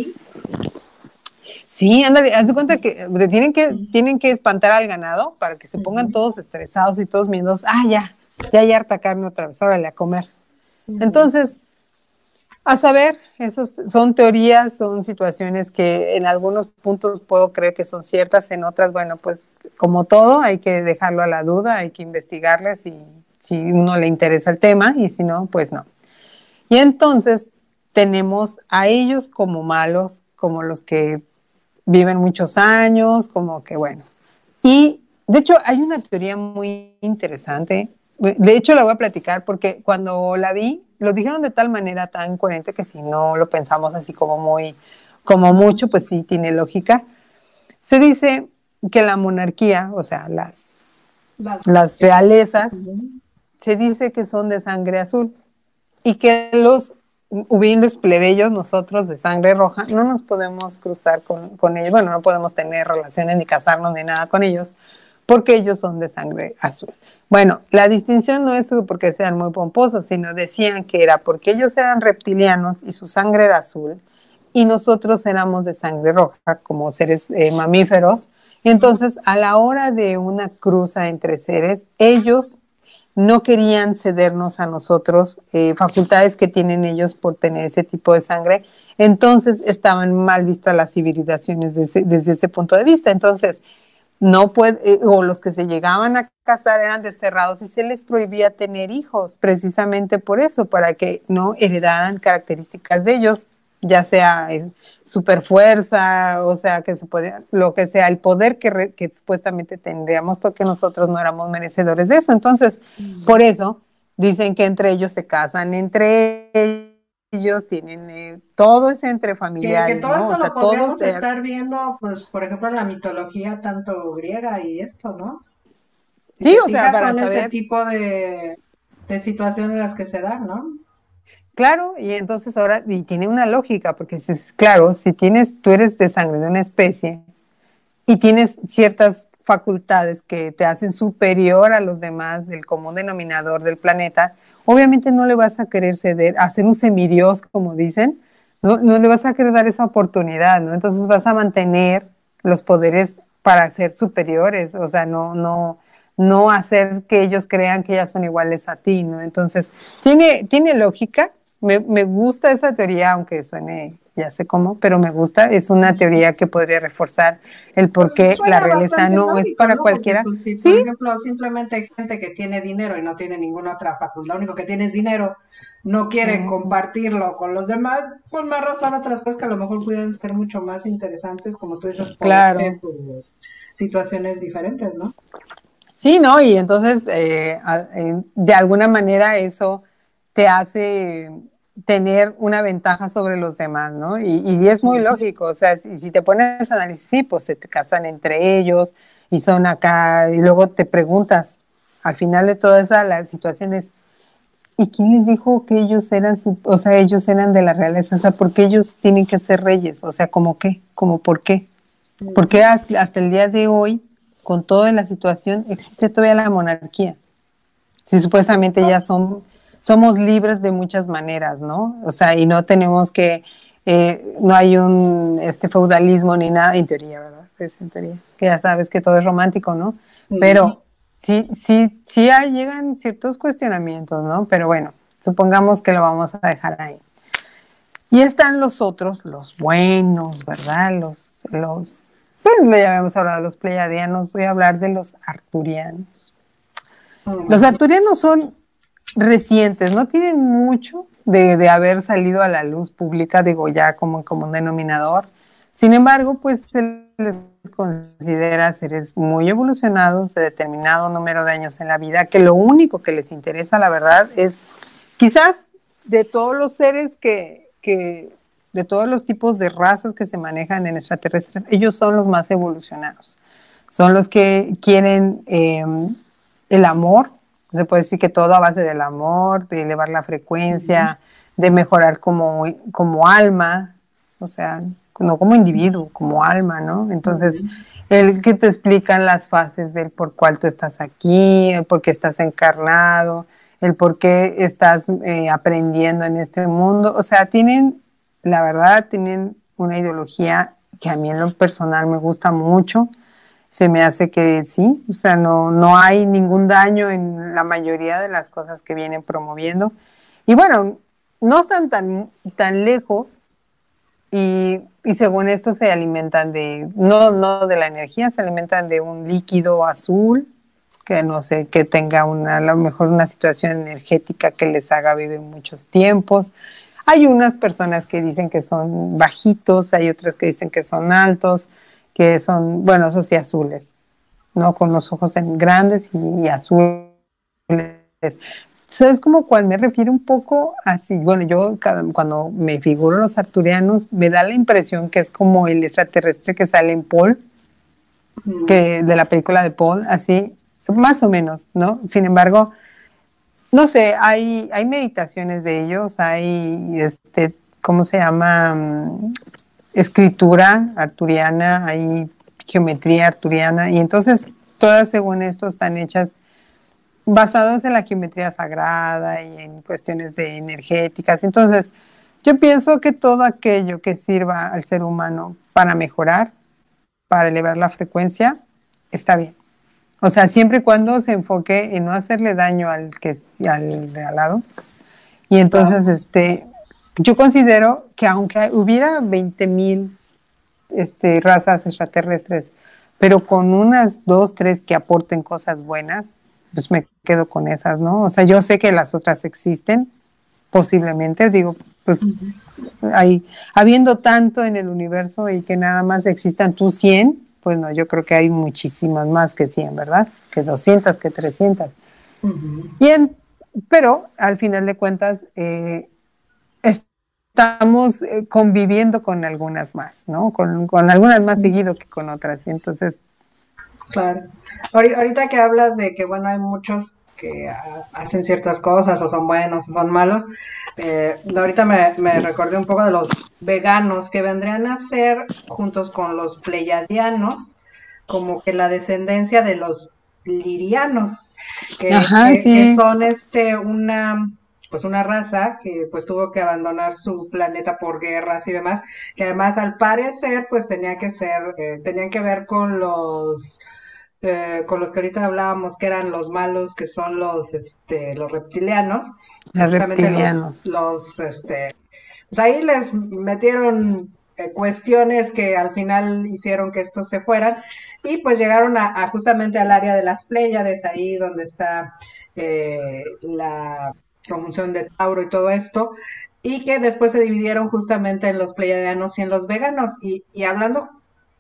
Speaker 2: Sí, ándale, haz de cuenta que tienen que, tienen que espantar al ganado para que se pongan todos estresados y todos miedos. Ah, ya, ya hay harta carne otra vez, órale a comer. Entonces, a saber, esos son teorías, son situaciones que en algunos puntos puedo creer que son ciertas, en otras, bueno, pues como todo, hay que dejarlo a la duda, hay que investigarlas y si uno le interesa el tema y si no, pues no. Y entonces tenemos a ellos como malos, como los que viven muchos años, como que bueno. Y de hecho hay una teoría muy interesante, de hecho la voy a platicar porque cuando la vi, lo dijeron de tal manera tan coherente que si no lo pensamos así como muy, como mucho, pues sí tiene lógica. Se dice que la monarquía, o sea, las, las realezas, se dice que son de sangre azul y que los humildes plebeyos, nosotros de sangre roja, no nos podemos cruzar con, ellos, bueno, no podemos tener relaciones ni casarnos ni nada con ellos, porque ellos son de sangre azul. Bueno, la distinción no es porque sean muy pomposos, sino decían que era porque ellos eran reptilianos y su sangre era azul, y nosotros éramos de sangre roja como seres eh, mamíferos. Entonces, a la hora de una cruza entre seres, ellos no querían cedernos a nosotros eh, facultades que tienen ellos por tener ese tipo de sangre. Entonces estaban mal vistas las civilizaciones desde, ese punto de vista. Entonces, no puede, eh, o los que se llegaban a casar eran desterrados y se les prohibía tener hijos, precisamente por eso, para que no heredaran características de ellos, ya sea super fuerza, o sea, que se puede, lo que sea, el poder que, que, supuestamente tendríamos, porque nosotros no éramos merecedores de eso. Entonces, mm. por eso dicen que entre ellos se casan, entre ellos tienen eh, todo ese entre familiares.
Speaker 1: Que, todo eso lo podemos estar viendo, pues, por ejemplo, en la mitología tanto griega y esto, ¿no?
Speaker 2: sí, o sea, para
Speaker 1: saber. ese tipo de, de situaciones en las que se dan, ¿no?
Speaker 2: Claro, y entonces ahora, y tiene una lógica, porque es claro, si tienes, tú eres de sangre de una especie y tienes ciertas facultades que te hacen superior a los demás del común denominador del planeta, obviamente no le vas a querer ceder, hacer un semidios, como dicen, no, no le vas a querer dar esa oportunidad, ¿no? Entonces vas a mantener los poderes para ser superiores, o sea, no, no, no hacer que ellos crean que ya son iguales a ti, ¿no? Entonces, tiene, tiene lógica, me, me, gusta esa teoría, aunque suene, ya sé cómo, pero me gusta. Es una teoría que podría reforzar el por qué la realeza no es para cualquiera.
Speaker 1: Pues, si, por ejemplo, simplemente hay gente que tiene dinero y no tiene ninguna otra facultad, lo único que tiene es dinero, no quiere compartirlo con los demás, pues más razón otras cosas que a lo mejor pudieran ser mucho más interesantes, como tú dices,
Speaker 2: claro.
Speaker 1: o situaciones diferentes, ¿no?
Speaker 2: Sí, ¿no? Y entonces, eh, de alguna manera eso te hace tener una ventaja sobre los demás, ¿no? Y, es muy lógico, o sea, si, si, te pones a analizar, sí, pues se te casan entre ellos y son acá, y luego te preguntas, al final de toda esa la situación es, ¿y quién les dijo que ellos eran, su, o sea, ellos eran de la realeza? O sea, ¿por qué ellos tienen que ser reyes? O sea, ¿cómo qué? ¿Cómo por qué? ¿Por qué hasta el día de hoy con toda la situación, existe todavía la monarquía. Si supuestamente ya son, somos libres de muchas maneras, ¿no? O sea, y no tenemos que, eh, no hay un este feudalismo ni nada, en teoría, ¿verdad? Es en teoría, que ya sabes que todo es romántico, ¿no? Pero sí, sí, sí llegan ciertos cuestionamientos, ¿no? Pero bueno, supongamos que lo vamos a dejar ahí. Y están los otros, los buenos, ¿verdad? Los, los pues ya habíamos hablado de los pleiadianos, voy a hablar de los arturianos. Los arturianos son recientes, no tienen mucho de, haber salido a la luz pública, digo ya como, como un denominador. Sin embargo, pues se les considera seres muy evolucionados de determinado número de años en la vida, que lo único que les interesa, la verdad, es quizás de todos los seres que, que de todos los tipos de razas que se manejan en extraterrestres, ellos son los más evolucionados. Son los que quieren em, el amor, se puede decir que todo a base del amor, de elevar la frecuencia, de mejorar como, como alma, o sea, no como individuo, como alma, ¿no? Entonces, el que te explican las fases del por cuál tú estás aquí, el por qué estás encarnado, el por qué estás eh, aprendiendo en este mundo, o sea, tienen la verdad tienen una ideología que a mí en lo personal me gusta mucho. Se me hace que sí, o sea, no, no hay ningún daño en la mayoría de las cosas que vienen promoviendo. Y bueno, no están tan, tan lejos y, según esto se alimentan de, no, no de la energía, se alimentan de un líquido azul que no sé, que tenga una, a lo mejor una situación energética que les haga vivir muchos tiempos. Hay unas personas que dicen que son bajitos, hay otras que dicen que son altos, que son, bueno, esos sí azules, ¿no? Con los ojos en grandes y, azules. ¿Sabes como cual me refiero un poco así? Bueno, yo cuando me figuro los arturianos, me da la impresión que es como el extraterrestre que sale en Paul, que de la película de Paul, así, más o menos, ¿no? Sin embargo, no sé, hay, hay meditaciones de ellos, hay, este, ¿cómo se llama? Escritura arturiana, hay geometría arturiana, y entonces todas según esto están hechas basadas en la geometría sagrada y en cuestiones de energéticas. Entonces, yo pienso que todo aquello que sirva al ser humano para mejorar, para elevar la frecuencia, está bien. O sea, siempre y cuando se enfoque en no hacerle daño al que al de al lado. Y entonces, este, yo considero que aunque hubiera 20 mil este, razas extraterrestres, pero con unas dos, tres que aporten cosas buenas, pues me quedo con esas, ¿no? O sea, yo sé que las otras existen, posiblemente, digo, pues hay, habiendo tanto en el universo y que nada más existan tú 100, pues no, yo creo que hay muchísimas más que 100, ¿verdad? Que 200, que 300. Bien, pero al final de cuentas eh, estamos eh, conviviendo con algunas más, ¿no? Con, algunas más seguido que con otras. Entonces.
Speaker 1: Claro. Ahorita que hablas de que, bueno, hay muchos que hacen ciertas cosas o son buenos o son malos. Eh, ahorita me, me, recordé un poco de los veganos que vendrían a ser juntos con los pleyadianos como que la descendencia de los lirianos que, son este una pues una raza que pues tuvo que abandonar su planeta por guerras y demás que además al parecer pues tenía que ser eh, tenían que ver con los eh, con los que ahorita hablábamos que eran los malos, que son los, este, los reptilianos.
Speaker 2: Los reptilianos.
Speaker 1: Los, este, pues ahí les metieron eh, cuestiones que al final hicieron que estos se fueran y pues llegaron a, justamente al área de las Pléyades, ahí donde está eh, la conjunción de Tauro y todo esto, y que después se dividieron justamente en los pleiadianos y en los veganos. Y, y hablando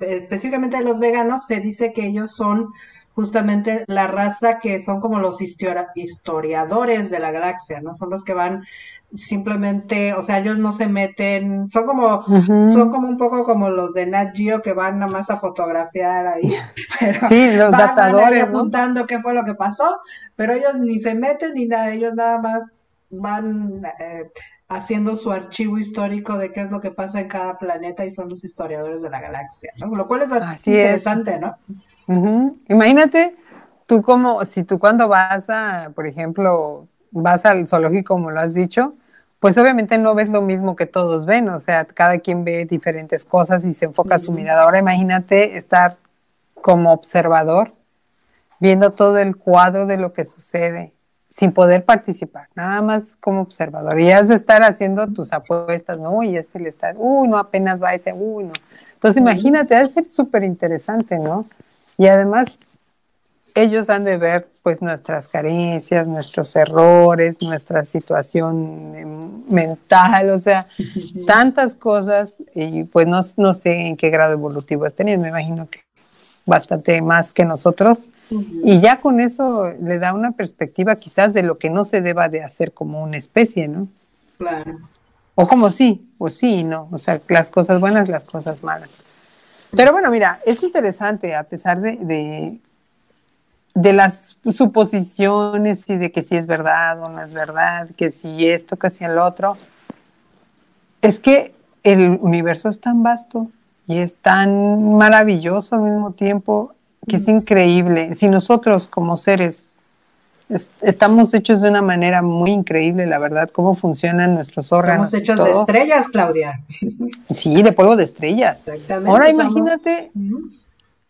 Speaker 1: específicamente de los veganos, se dice que ellos son justamente la raza que son como los historiadores de la galaxia, ¿no? Son los que van simplemente, o sea, ellos no se meten, son como, son como un poco como los de Nat Geo que van nada más a fotografiar ahí, pero
Speaker 2: sí, los
Speaker 1: van,
Speaker 2: datadores,
Speaker 1: apuntando qué fue lo que pasó, pero ellos ni se meten ni nada, ellos nada más van eh, haciendo su archivo histórico de qué es lo que pasa en cada planeta y son los historiadores de la galaxia, ¿no? Lo cual es bastante interesante, ¿no?
Speaker 2: Imagínate tú como, si tú cuando vas a, por ejemplo, vas al zoológico, como lo has dicho, pues obviamente no ves lo mismo que todos ven, o sea, cada quien ve diferentes cosas y se enfoca su mirada. Ahora imagínate estar como observador, viendo todo el cuadro de lo que sucede, sin poder participar, nada más como observador. Y has de estar haciendo tus apuestas, ¿no? Y este le está, uy, no, apenas va ese, uy, no. Entonces imagínate, ha de ser súper interesante, ¿no? Y además, ellos han de ver pues nuestras carencias, nuestros errores, nuestra situación em, mental, o sea, tantas cosas y pues no, no sé en qué grado evolutivo has tenido, me imagino que bastante más que nosotros. Y ya con eso le da una perspectiva quizás de lo que no se deba de hacer como una especie, ¿no?
Speaker 1: Claro.
Speaker 2: O como sí, o sí, ¿no? O sea, las cosas buenas, las cosas malas. Pero bueno, mira, es interesante, a pesar de, de, las suposiciones y de que si es verdad o no es verdad, que si esto, que si el otro, es que el universo es tan vasto y es tan maravilloso al mismo tiempo que es increíble. Si nosotros como seres estamos hechos de una manera muy increíble, la verdad, cómo funcionan nuestros órganos.
Speaker 1: Estamos hechos de estrellas, Claudia.
Speaker 2: Sí, de polvo de estrellas.
Speaker 1: Exactamente.
Speaker 2: Ahora imagínate,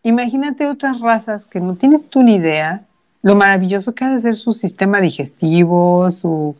Speaker 2: imagínate otras razas que no tienes tú ni idea lo maravilloso que ha de ser su sistema digestivo, su,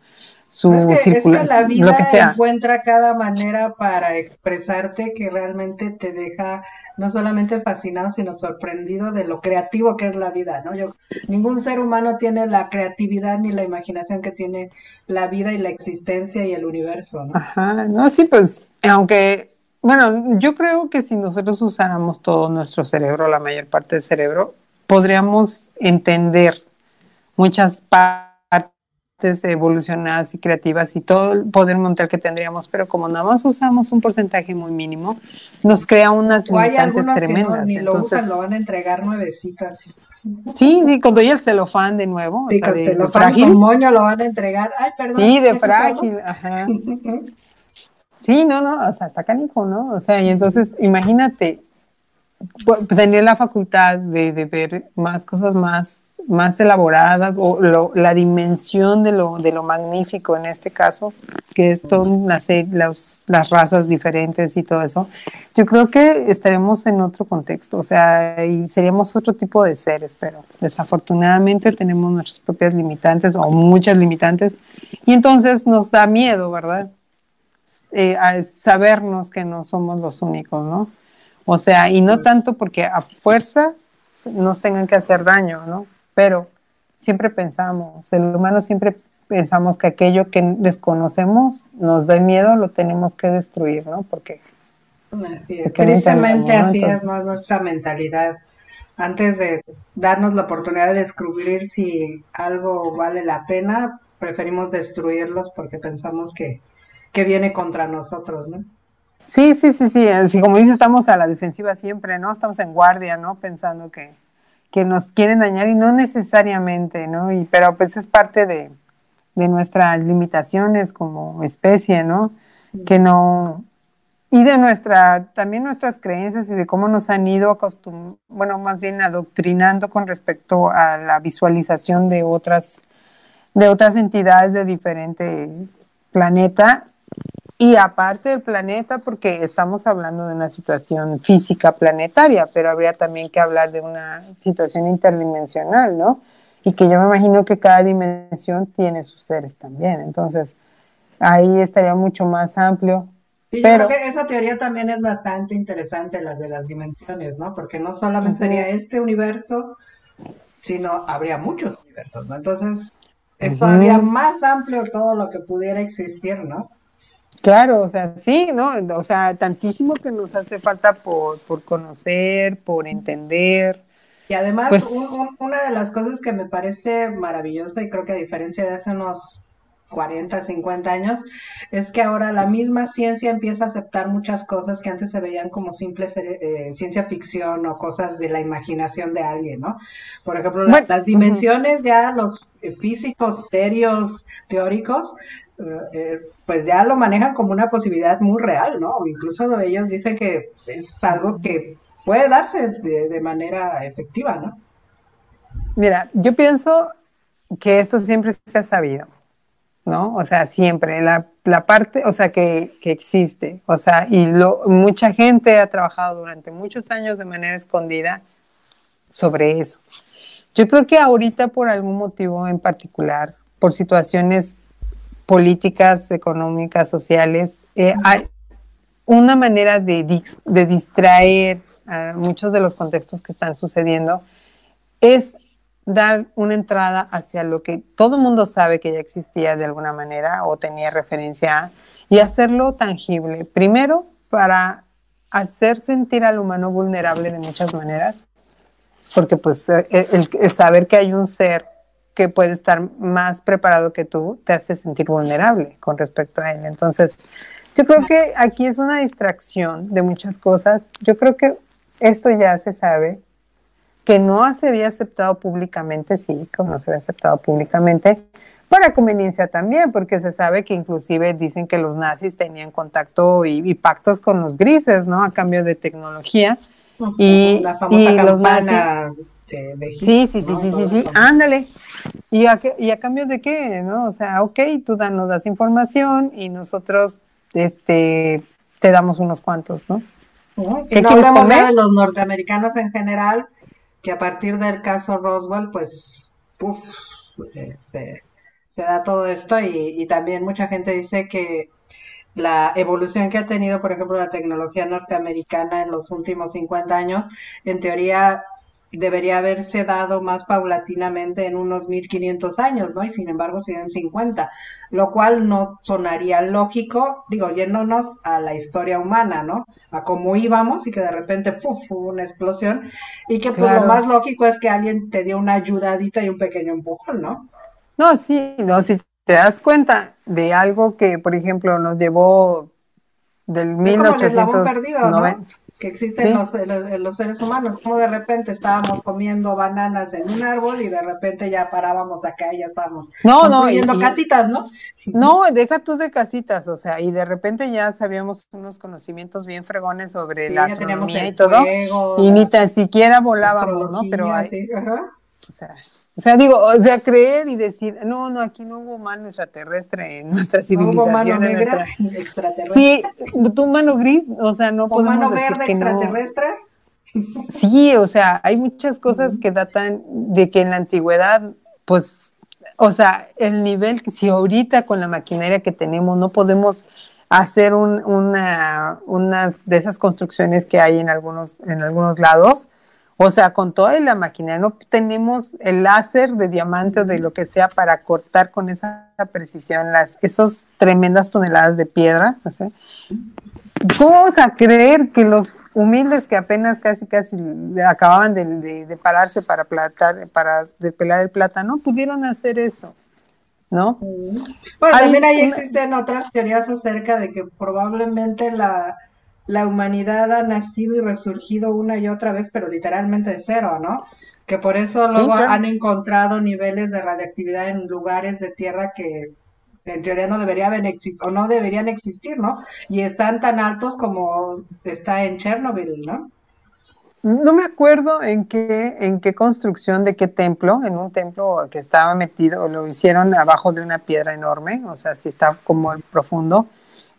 Speaker 2: su
Speaker 1: es que, la vida lo que sea. encuentra cada manera para expresarte que realmente te deja no solamente fascinado, sino sorprendido de lo creativo que es la vida, ¿no? Yo, ningún ser humano tiene la creatividad ni la imaginación que tiene la vida y la existencia y el universo, ¿no?
Speaker 2: Ajá, no, sí, pues, aunque, bueno, yo creo que si nosotros usáramos todo nuestro cerebro, la mayor parte del cerebro, podríamos entender muchas partes evolucionadas y creativas y todo el poder mental que tendríamos, pero como nada más usamos un porcentaje muy mínimo, nos crea unas limitantes tremendas.
Speaker 1: ni lo usan, lo van a entregar nuevecitas.
Speaker 2: Sí, sí, cuando ya el celofán de nuevo,
Speaker 1: sí, o sea, de, celofán con moño lo van a entregar. Ay, perdón.
Speaker 2: Sí, de frágil, ajá. Sí, no, no, o sea, está canijo, ¿no? O sea, y entonces, imagínate, pues, tener la facultad de, ver más cosas más más elaboradas o la dimensión de lo, de lo magnífico en este caso, que es las, las razas diferentes y todo eso, yo creo que estaremos en otro contexto, o sea, y seríamos otro tipo de seres, pero desafortunadamente tenemos nuestras propias limitantes o muchas limitantes y entonces nos da miedo, ¿verdad? Eh, a sabernos que no somos los únicos, ¿no? O sea, y no tanto porque a fuerza nos tengan que hacer daño, ¿no? pero siempre pensamos, el humano siempre pensamos que aquello que desconocemos nos da miedo, lo tenemos que destruir, ¿no? Porque...
Speaker 1: Así es, tristemente así es, ¿no? nuestra mentalidad. Antes de darnos la oportunidad de descubrir si algo vale la pena, preferimos destruirlos porque pensamos que, que viene contra nosotros, ¿no?
Speaker 2: Sí, sí, sí, sí, así como dice, estamos a la defensiva siempre, ¿no? Estamos en guardia, ¿no? Pensando que, que nos quieren dañar y no necesariamente, ¿no? Y, pero pues es parte de, de nuestras limitaciones como especie, ¿no? Que no, y de nuestra, también nuestras creencias y de cómo nos han ido acostum bueno, más bien adoctrinando con respecto a la visualización de otras, de otras entidades de diferente planeta y aparte del planeta, porque estamos hablando de una situación física planetaria, pero habría también que hablar de una situación interdimensional, ¿no? Y que yo me imagino que cada dimensión tiene sus seres también. Entonces, ahí estaría mucho más amplio.
Speaker 1: Y pero... yo creo que esa teoría también es bastante interesante, las de las dimensiones, ¿no? Porque no solamente sería este universo, sino habría muchos universos, ¿no? Entonces, es todavía más amplio todo lo que pudiera existir, ¿no?
Speaker 2: Claro, o sea, sí, ¿no? O sea, tantísimo que nos hace falta por, por conocer, por entender,
Speaker 1: Y además, pues una de las cosas que me parece maravillosa, y creo que a diferencia de hace unos 40, 50 años, es que ahora la misma ciencia empieza a aceptar muchas cosas que antes se veían como simple eh, ciencia ficción o cosas de la imaginación de alguien, ¿no? Por ejemplo, las dimensiones ya los físicos serios, teóricos, eh, pues ya lo manejan como una posibilidad muy real, ¿no? Incluso ellos dicen que es algo que puede darse de, manera efectiva, ¿no?
Speaker 2: Mira, yo pienso que eso siempre se ha sabido ¿no? O sea, siempre, la, la parte, o sea, que, que, existe, o sea, y lo, mucha gente ha trabajado durante muchos años de manera escondida sobre eso. Yo creo que ahorita por algún motivo en particular, por situaciones políticas, económicas, sociales, eh, hay una manera de, de distraer a muchos de los contextos que están sucediendo es dar una entrada hacia lo que todo el mundo sabe que ya existía de alguna manera o tenía referencia y hacerlo tangible. Primero, para hacer sentir al humano vulnerable de muchas maneras, porque pues eh, el, el, saber que hay un ser que puede estar más preparado que tú te hace sentir vulnerable con respecto a él. Entonces, yo creo que aquí es una distracción de muchas cosas. Yo creo que esto ya se sabe, que no se había aceptado públicamente, sí, como no se había aceptado públicamente, para conveniencia también, porque se sabe que inclusive dicen que los nazis tenían contacto y, pactos con los grises, ¿no? A cambio de tecnología. y,
Speaker 1: la famosa los nazis, de,
Speaker 2: sí, sí, sí, sí, sí, sí, ándale. ¿Y a, ¿Y a cambio de qué? ¿No? O sea, ok, tú nos das información y nosotros este, te damos unos cuantos, ¿no?
Speaker 1: ¿Qué no hablamos de los norteamericanos en general, que a partir del caso Roswell, pues, puff, se, da todo esto y, y también mucha gente dice que la evolución que ha tenido, por ejemplo, la tecnología norteamericana en los últimos 50 años, en teoría debería haberse dado más paulatinamente en unos 1500 años, ¿no? Y sin embargo siguen 50, lo cual no sonaría lógico, digo, yéndonos a la historia humana, ¿no? A cómo íbamos y que de repente ¡fuf! hubo una explosión y que pues lo más lógico es que alguien te dio una ayudadita y un pequeño empujón, ¿no?
Speaker 2: No, sí, no, si te das cuenta de algo que, por ejemplo, nos llevó del 1890
Speaker 1: que existen los, los, seres humanos, como de repente estábamos comiendo bananas en un árbol y de repente ya parábamos acá y ya estábamos
Speaker 2: no,
Speaker 1: construyendo no, casitas, ¿no?
Speaker 2: No, deja tú de casitas, o sea, y de repente ya sabíamos unos conocimientos bien fregones sobre la astronomía y todo, y ni tan siquiera volábamos, ¿no? Pero hay, o sea, o sea, digo, o sea, creer y decir, no, no, aquí no hubo humano extraterrestre en nuestra civilización.
Speaker 1: No
Speaker 2: hubo
Speaker 1: extraterrestre.
Speaker 2: Sí, tu mano gris, o sea, no podemos
Speaker 1: mano
Speaker 2: decir
Speaker 1: verde
Speaker 2: que
Speaker 1: extraterrestre.
Speaker 2: No. Sí, o sea, hay muchas cosas que datan de que en la antigüedad, pues, o sea, el nivel, si ahorita con la maquinaria que tenemos no podemos hacer un, una, unas de esas construcciones que hay en algunos, en algunos lados, o sea, con toda la maquinaria, no tenemos el láser de diamante o de lo que sea para cortar con esa precisión las esos tremendas toneladas de piedra. ¿Cómo vamos a creer que los humildes que apenas casi casi acababan de, pararse para platar, para despelar el plátano, pudieron hacer eso? ¿No?
Speaker 1: Bueno, también ahí existen otras teorías acerca de que probablemente la la humanidad ha nacido y resurgido una y otra vez, pero literalmente de cero, ¿no? Que por eso luego han encontrado niveles de radiactividad en lugares de tierra que en teoría no deberían existir o no deberían existir, ¿no? Y están tan altos como está en Chernobyl, ¿no?
Speaker 2: No me acuerdo en qué, en qué construcción de qué templo, en un templo que estaba metido, lo hicieron abajo de una piedra enorme, o sea, sí está como profundo.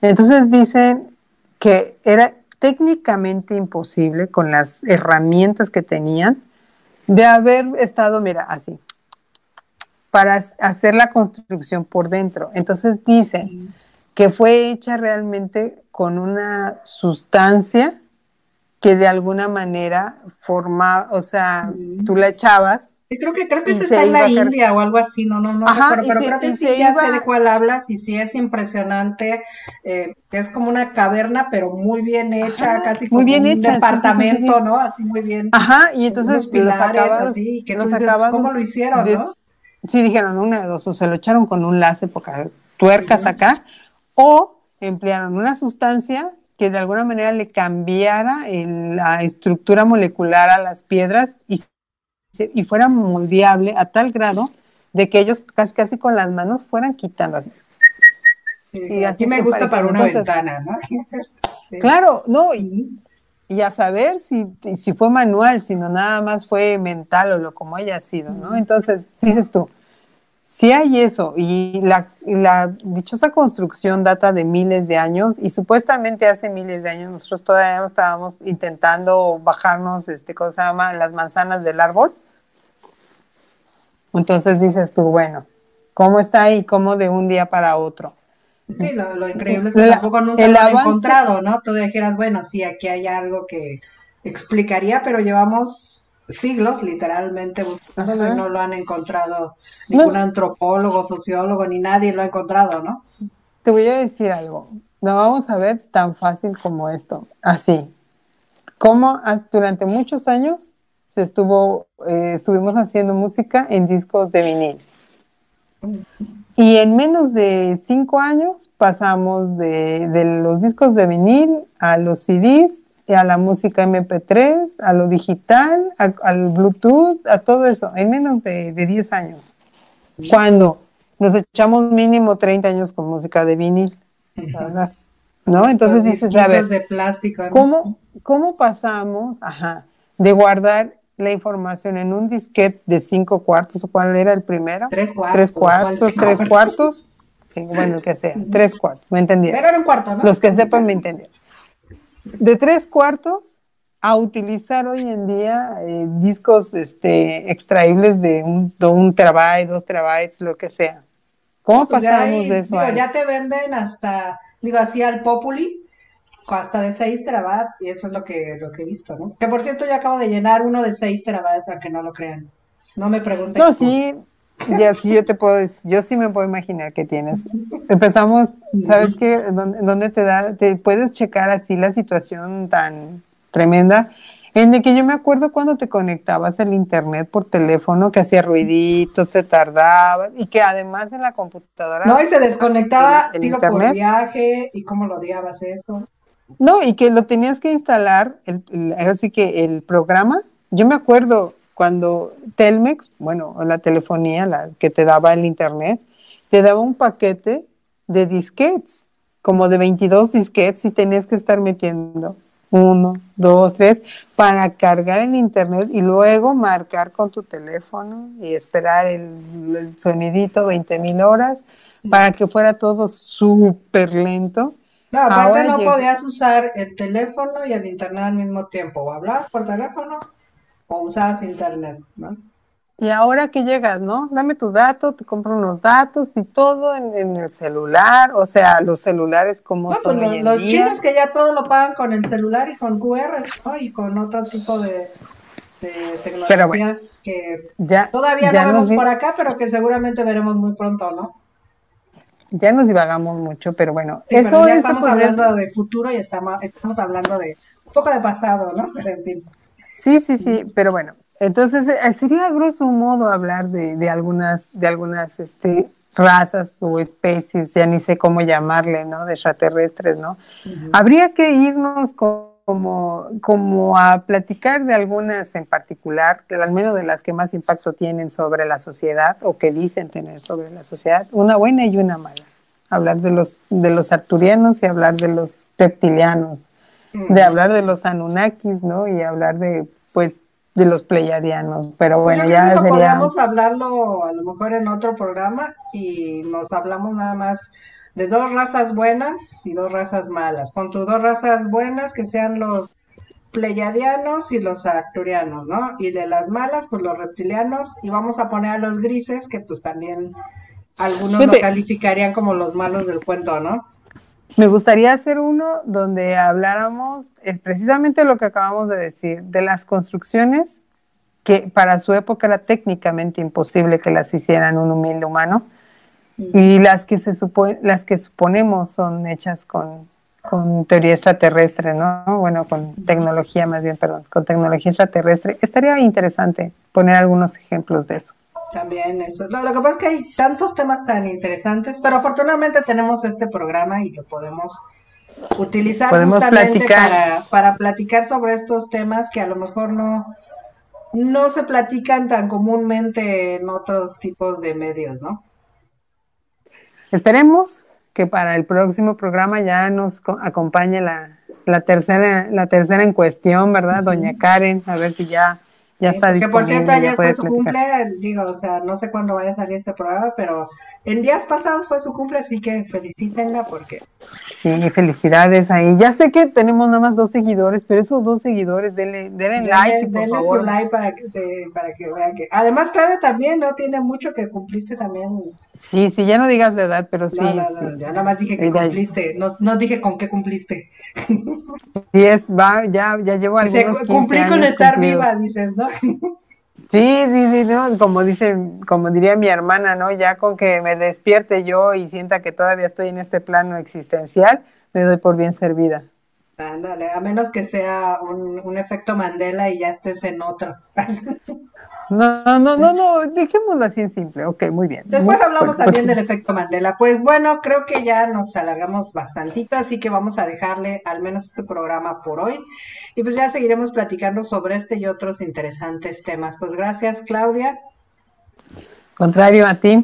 Speaker 2: Entonces dicen que era técnicamente imposible con las herramientas que tenían de haber estado, mira, así, para hacer la construcción por dentro. Entonces dicen que fue hecha realmente con una sustancia que de alguna manera formaba, o sea, tú la echabas
Speaker 1: Creo que, creo que se está en la India o algo así, no, no, no, pero creo que sí ya sé de cuál hablas y sí es impresionante, eh, es como una caverna, pero muy bien hecha, casi como
Speaker 2: bien
Speaker 1: un departamento, ¿no? Así muy bien.
Speaker 2: Ajá, y entonces los acabados,
Speaker 1: así, que los acabados ¿cómo lo hicieron, no?
Speaker 2: Sí, dijeron una de dos, o se lo echaron con un láser, porque tuercas acá, o emplearon una sustancia que de alguna manera le cambiara la estructura molecular a las piedras y, y fuera moldeable a tal grado de que ellos casi, casi con las manos fueran quitando así.
Speaker 1: y así me gusta para una ventana, ¿no?
Speaker 2: Claro, no, y, y, a saber si, si fue manual, sino nada más fue mental o lo como haya sido, ¿no? Entonces, dices tú, Sí hay eso, y la, dichosa construcción data de miles de años, y supuestamente hace miles de años nosotros todavía estábamos intentando bajarnos, este, cosa se llama? Las manzanas del árbol. Entonces dices tú, bueno, ¿cómo está ahí? ¿Cómo de un día para otro?
Speaker 1: Sí, lo, increíble es que tampoco nunca lo han encontrado, ¿no? Tú dijeras, bueno, sí, aquí hay algo que explicaría, pero llevamos siglos literalmente buscándolo y no lo han encontrado ningún antropólogo, sociólogo, ni nadie lo ha encontrado, ¿no?
Speaker 2: Te voy a decir algo, no vamos a ver tan fácil como esto, así. Como durante muchos años se estuvo, eh, estuvimos haciendo música en discos de vinil. Y en menos de cinco años pasamos de, de los discos de vinil a los CDs a la música MP3, a lo digital, al Bluetooth, a todo eso, en menos de, 10 años. Cuando nos echamos mínimo 30 años con música de vinil, ¿verdad? ¿No? Entonces dices, a ver,
Speaker 1: de plástico,
Speaker 2: ¿cómo, ¿cómo pasamos ajá, de guardar la información en un disquete de 5 cuartos, cuál era el primero?
Speaker 1: Tres cuartos.
Speaker 2: Tres cuartos, tres cuartos. bueno, el que sea, tres cuartos, ¿me entendieron?
Speaker 1: Pero era un cuarto, ¿no?
Speaker 2: Los que sepan me entendieron de tres cuartos a utilizar hoy en día eh, discos este, extraíbles de un, de un terabyte, dos terabytes, lo que sea. ¿Cómo pues pasamos de eso?
Speaker 1: a ya te venden hasta, digo así al Populi, hasta de 6 terabytes, y eso es lo que, lo que he visto, ¿no? Que por cierto, yo acabo de llenar uno de 6 terabytes, aunque no lo crean. No me pregunten.
Speaker 2: No, sí, ya sí yo te puedo yo sí me puedo imaginar que tienes. Empezamos, ¿sabes qué? ¿Dónde, te da? Te puedes checar así la situación tan tremenda. En de que yo me acuerdo cuando te conectabas al internet por teléfono, que hacía ruiditos, te tardaba, y que además en la computadora.
Speaker 1: No, y se desconectaba, el, digo, por viaje, y cómo lo odiabas eso.
Speaker 2: No, y que lo tenías que instalar, así que el programa, yo me acuerdo, cuando Telmex, bueno, la telefonía, la que te daba el internet, te daba un paquete de disquets, como de 22 disquets y tenías que estar metiendo uno, dos, tres, para cargar el internet y luego marcar con tu teléfono y esperar el, sonidito 20 mil horas para que fuera todo súper lento.
Speaker 1: No, aparte no podías usar el teléfono y el internet al mismo tiempo, o hablabas por teléfono o usabas internet, ¿no?
Speaker 2: Y ahora que llegas, ¿no? Dame tu dato, te compro unos datos y todo en, el celular, o sea, los celulares como
Speaker 1: no,
Speaker 2: son
Speaker 1: pues los, chinos que ya todo lo pagan con el celular y con QR, ¿no? Y con otro tipo de, tecnologías que ya, todavía no vemos por acá, pero que seguramente veremos muy pronto, ¿no?
Speaker 2: Ya nos divagamos mucho, pero bueno, eso
Speaker 1: ya estamos hablando de futuro y estamos, estamos hablando de un poco de pasado, ¿no? Pero en fin.
Speaker 2: Sí, sí, sí, pero bueno, entonces eh, sería grosso modo hablar de, de algunas, de algunas este, razas o especies, ya ni sé cómo llamarle, ¿no? De extraterrestres, ¿no? Habría que irnos como, como a platicar de algunas en particular, al menos de las que más impacto tienen sobre la sociedad o que dicen tener sobre la sociedad, una buena y una mala. Hablar de los, de los arturianos y hablar de los reptilianos de hablar de los Anunnakis, ¿no? Y hablar de, pues, de los pleiadianos. Pero bueno, ya sería.
Speaker 1: Podríamos hablarlo a lo mejor en otro programa y nos hablamos nada más de dos razas buenas y dos razas malas. Con tus dos razas buenas que sean los pleiadianos y los arturianos, ¿no? Y de las malas, pues los reptilianos, y vamos a poner a los grises, que pues también algunos lo calificarían como los malos del cuento, ¿no?
Speaker 2: Me gustaría hacer uno donde habláramos es precisamente lo que acabamos de decir, de las construcciones que para su época era técnicamente imposible que las hicieran un humilde humano, y las que, se las que suponemos son hechas con, con teoría extraterrestre, ¿no? Bueno, con tecnología más bien, perdón, con tecnología extraterrestre. Estaría interesante poner algunos ejemplos de eso.
Speaker 1: También eso. Lo, que pasa es que hay tantos temas tan interesantes, pero afortunadamente tenemos este programa y lo podemos utilizar justamente Para, para platicar sobre estos temas que a lo mejor no, no se platican tan comúnmente en otros tipos de medios, ¿no?
Speaker 2: Esperemos que para el próximo programa ya nos acompañe la, la tercera, la tercera en cuestión, ¿verdad? Doña Karen, a ver si ya ya está disponible.
Speaker 1: Que por cierto, ayer fue su cumple, digo, o sea, no sé cuándo vaya a salir este programa, pero en días pasados fue su cumple, así que felicítenla porque...
Speaker 2: Sí, felicidades ahí. Ya sé que tenemos nada más dos seguidores, pero esos dos seguidores, denle, denle, like, por
Speaker 1: denle
Speaker 2: favor.
Speaker 1: su like para que, se, para que vean que... Además, Claudia también, ¿no? Tiene mucho que cumpliste también.
Speaker 2: Sí, sí, ya no digas la edad, pero sí.
Speaker 1: ya nada más dije que cumpliste, no, no dije con qué cumpliste.
Speaker 2: Sí, es, va, ya, ya llevo algunos 15
Speaker 1: Cumplí con estar viva, dices, ¿no?
Speaker 2: Sí, sí, sí, ¿no? como dice, como diría mi hermana, ¿no? Ya con que me despierte yo y sienta que todavía estoy en este plano existencial, me doy por bien servida.
Speaker 1: Ándale, a menos que sea un, un efecto Mandela y ya estés en otro.
Speaker 2: No, no, no, no, dejémoslo así en simple. Ok, muy bien.
Speaker 1: Después hablamos pues también del efecto Mandela. Pues bueno, creo que ya nos alargamos bastante, así que vamos a dejarle al menos este programa por hoy. Y pues ya seguiremos platicando sobre este y otros interesantes temas. Pues gracias, Claudia.
Speaker 2: Contrario a ti.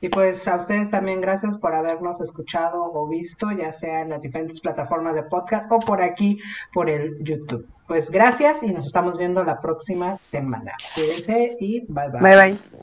Speaker 1: Y pues a ustedes también gracias por habernos escuchado o visto, ya sea en las diferentes plataformas de podcast o por aquí, por el YouTube. Pues gracias y nos estamos viendo la próxima semana. Cuídense y bye bye.
Speaker 2: Bye bye.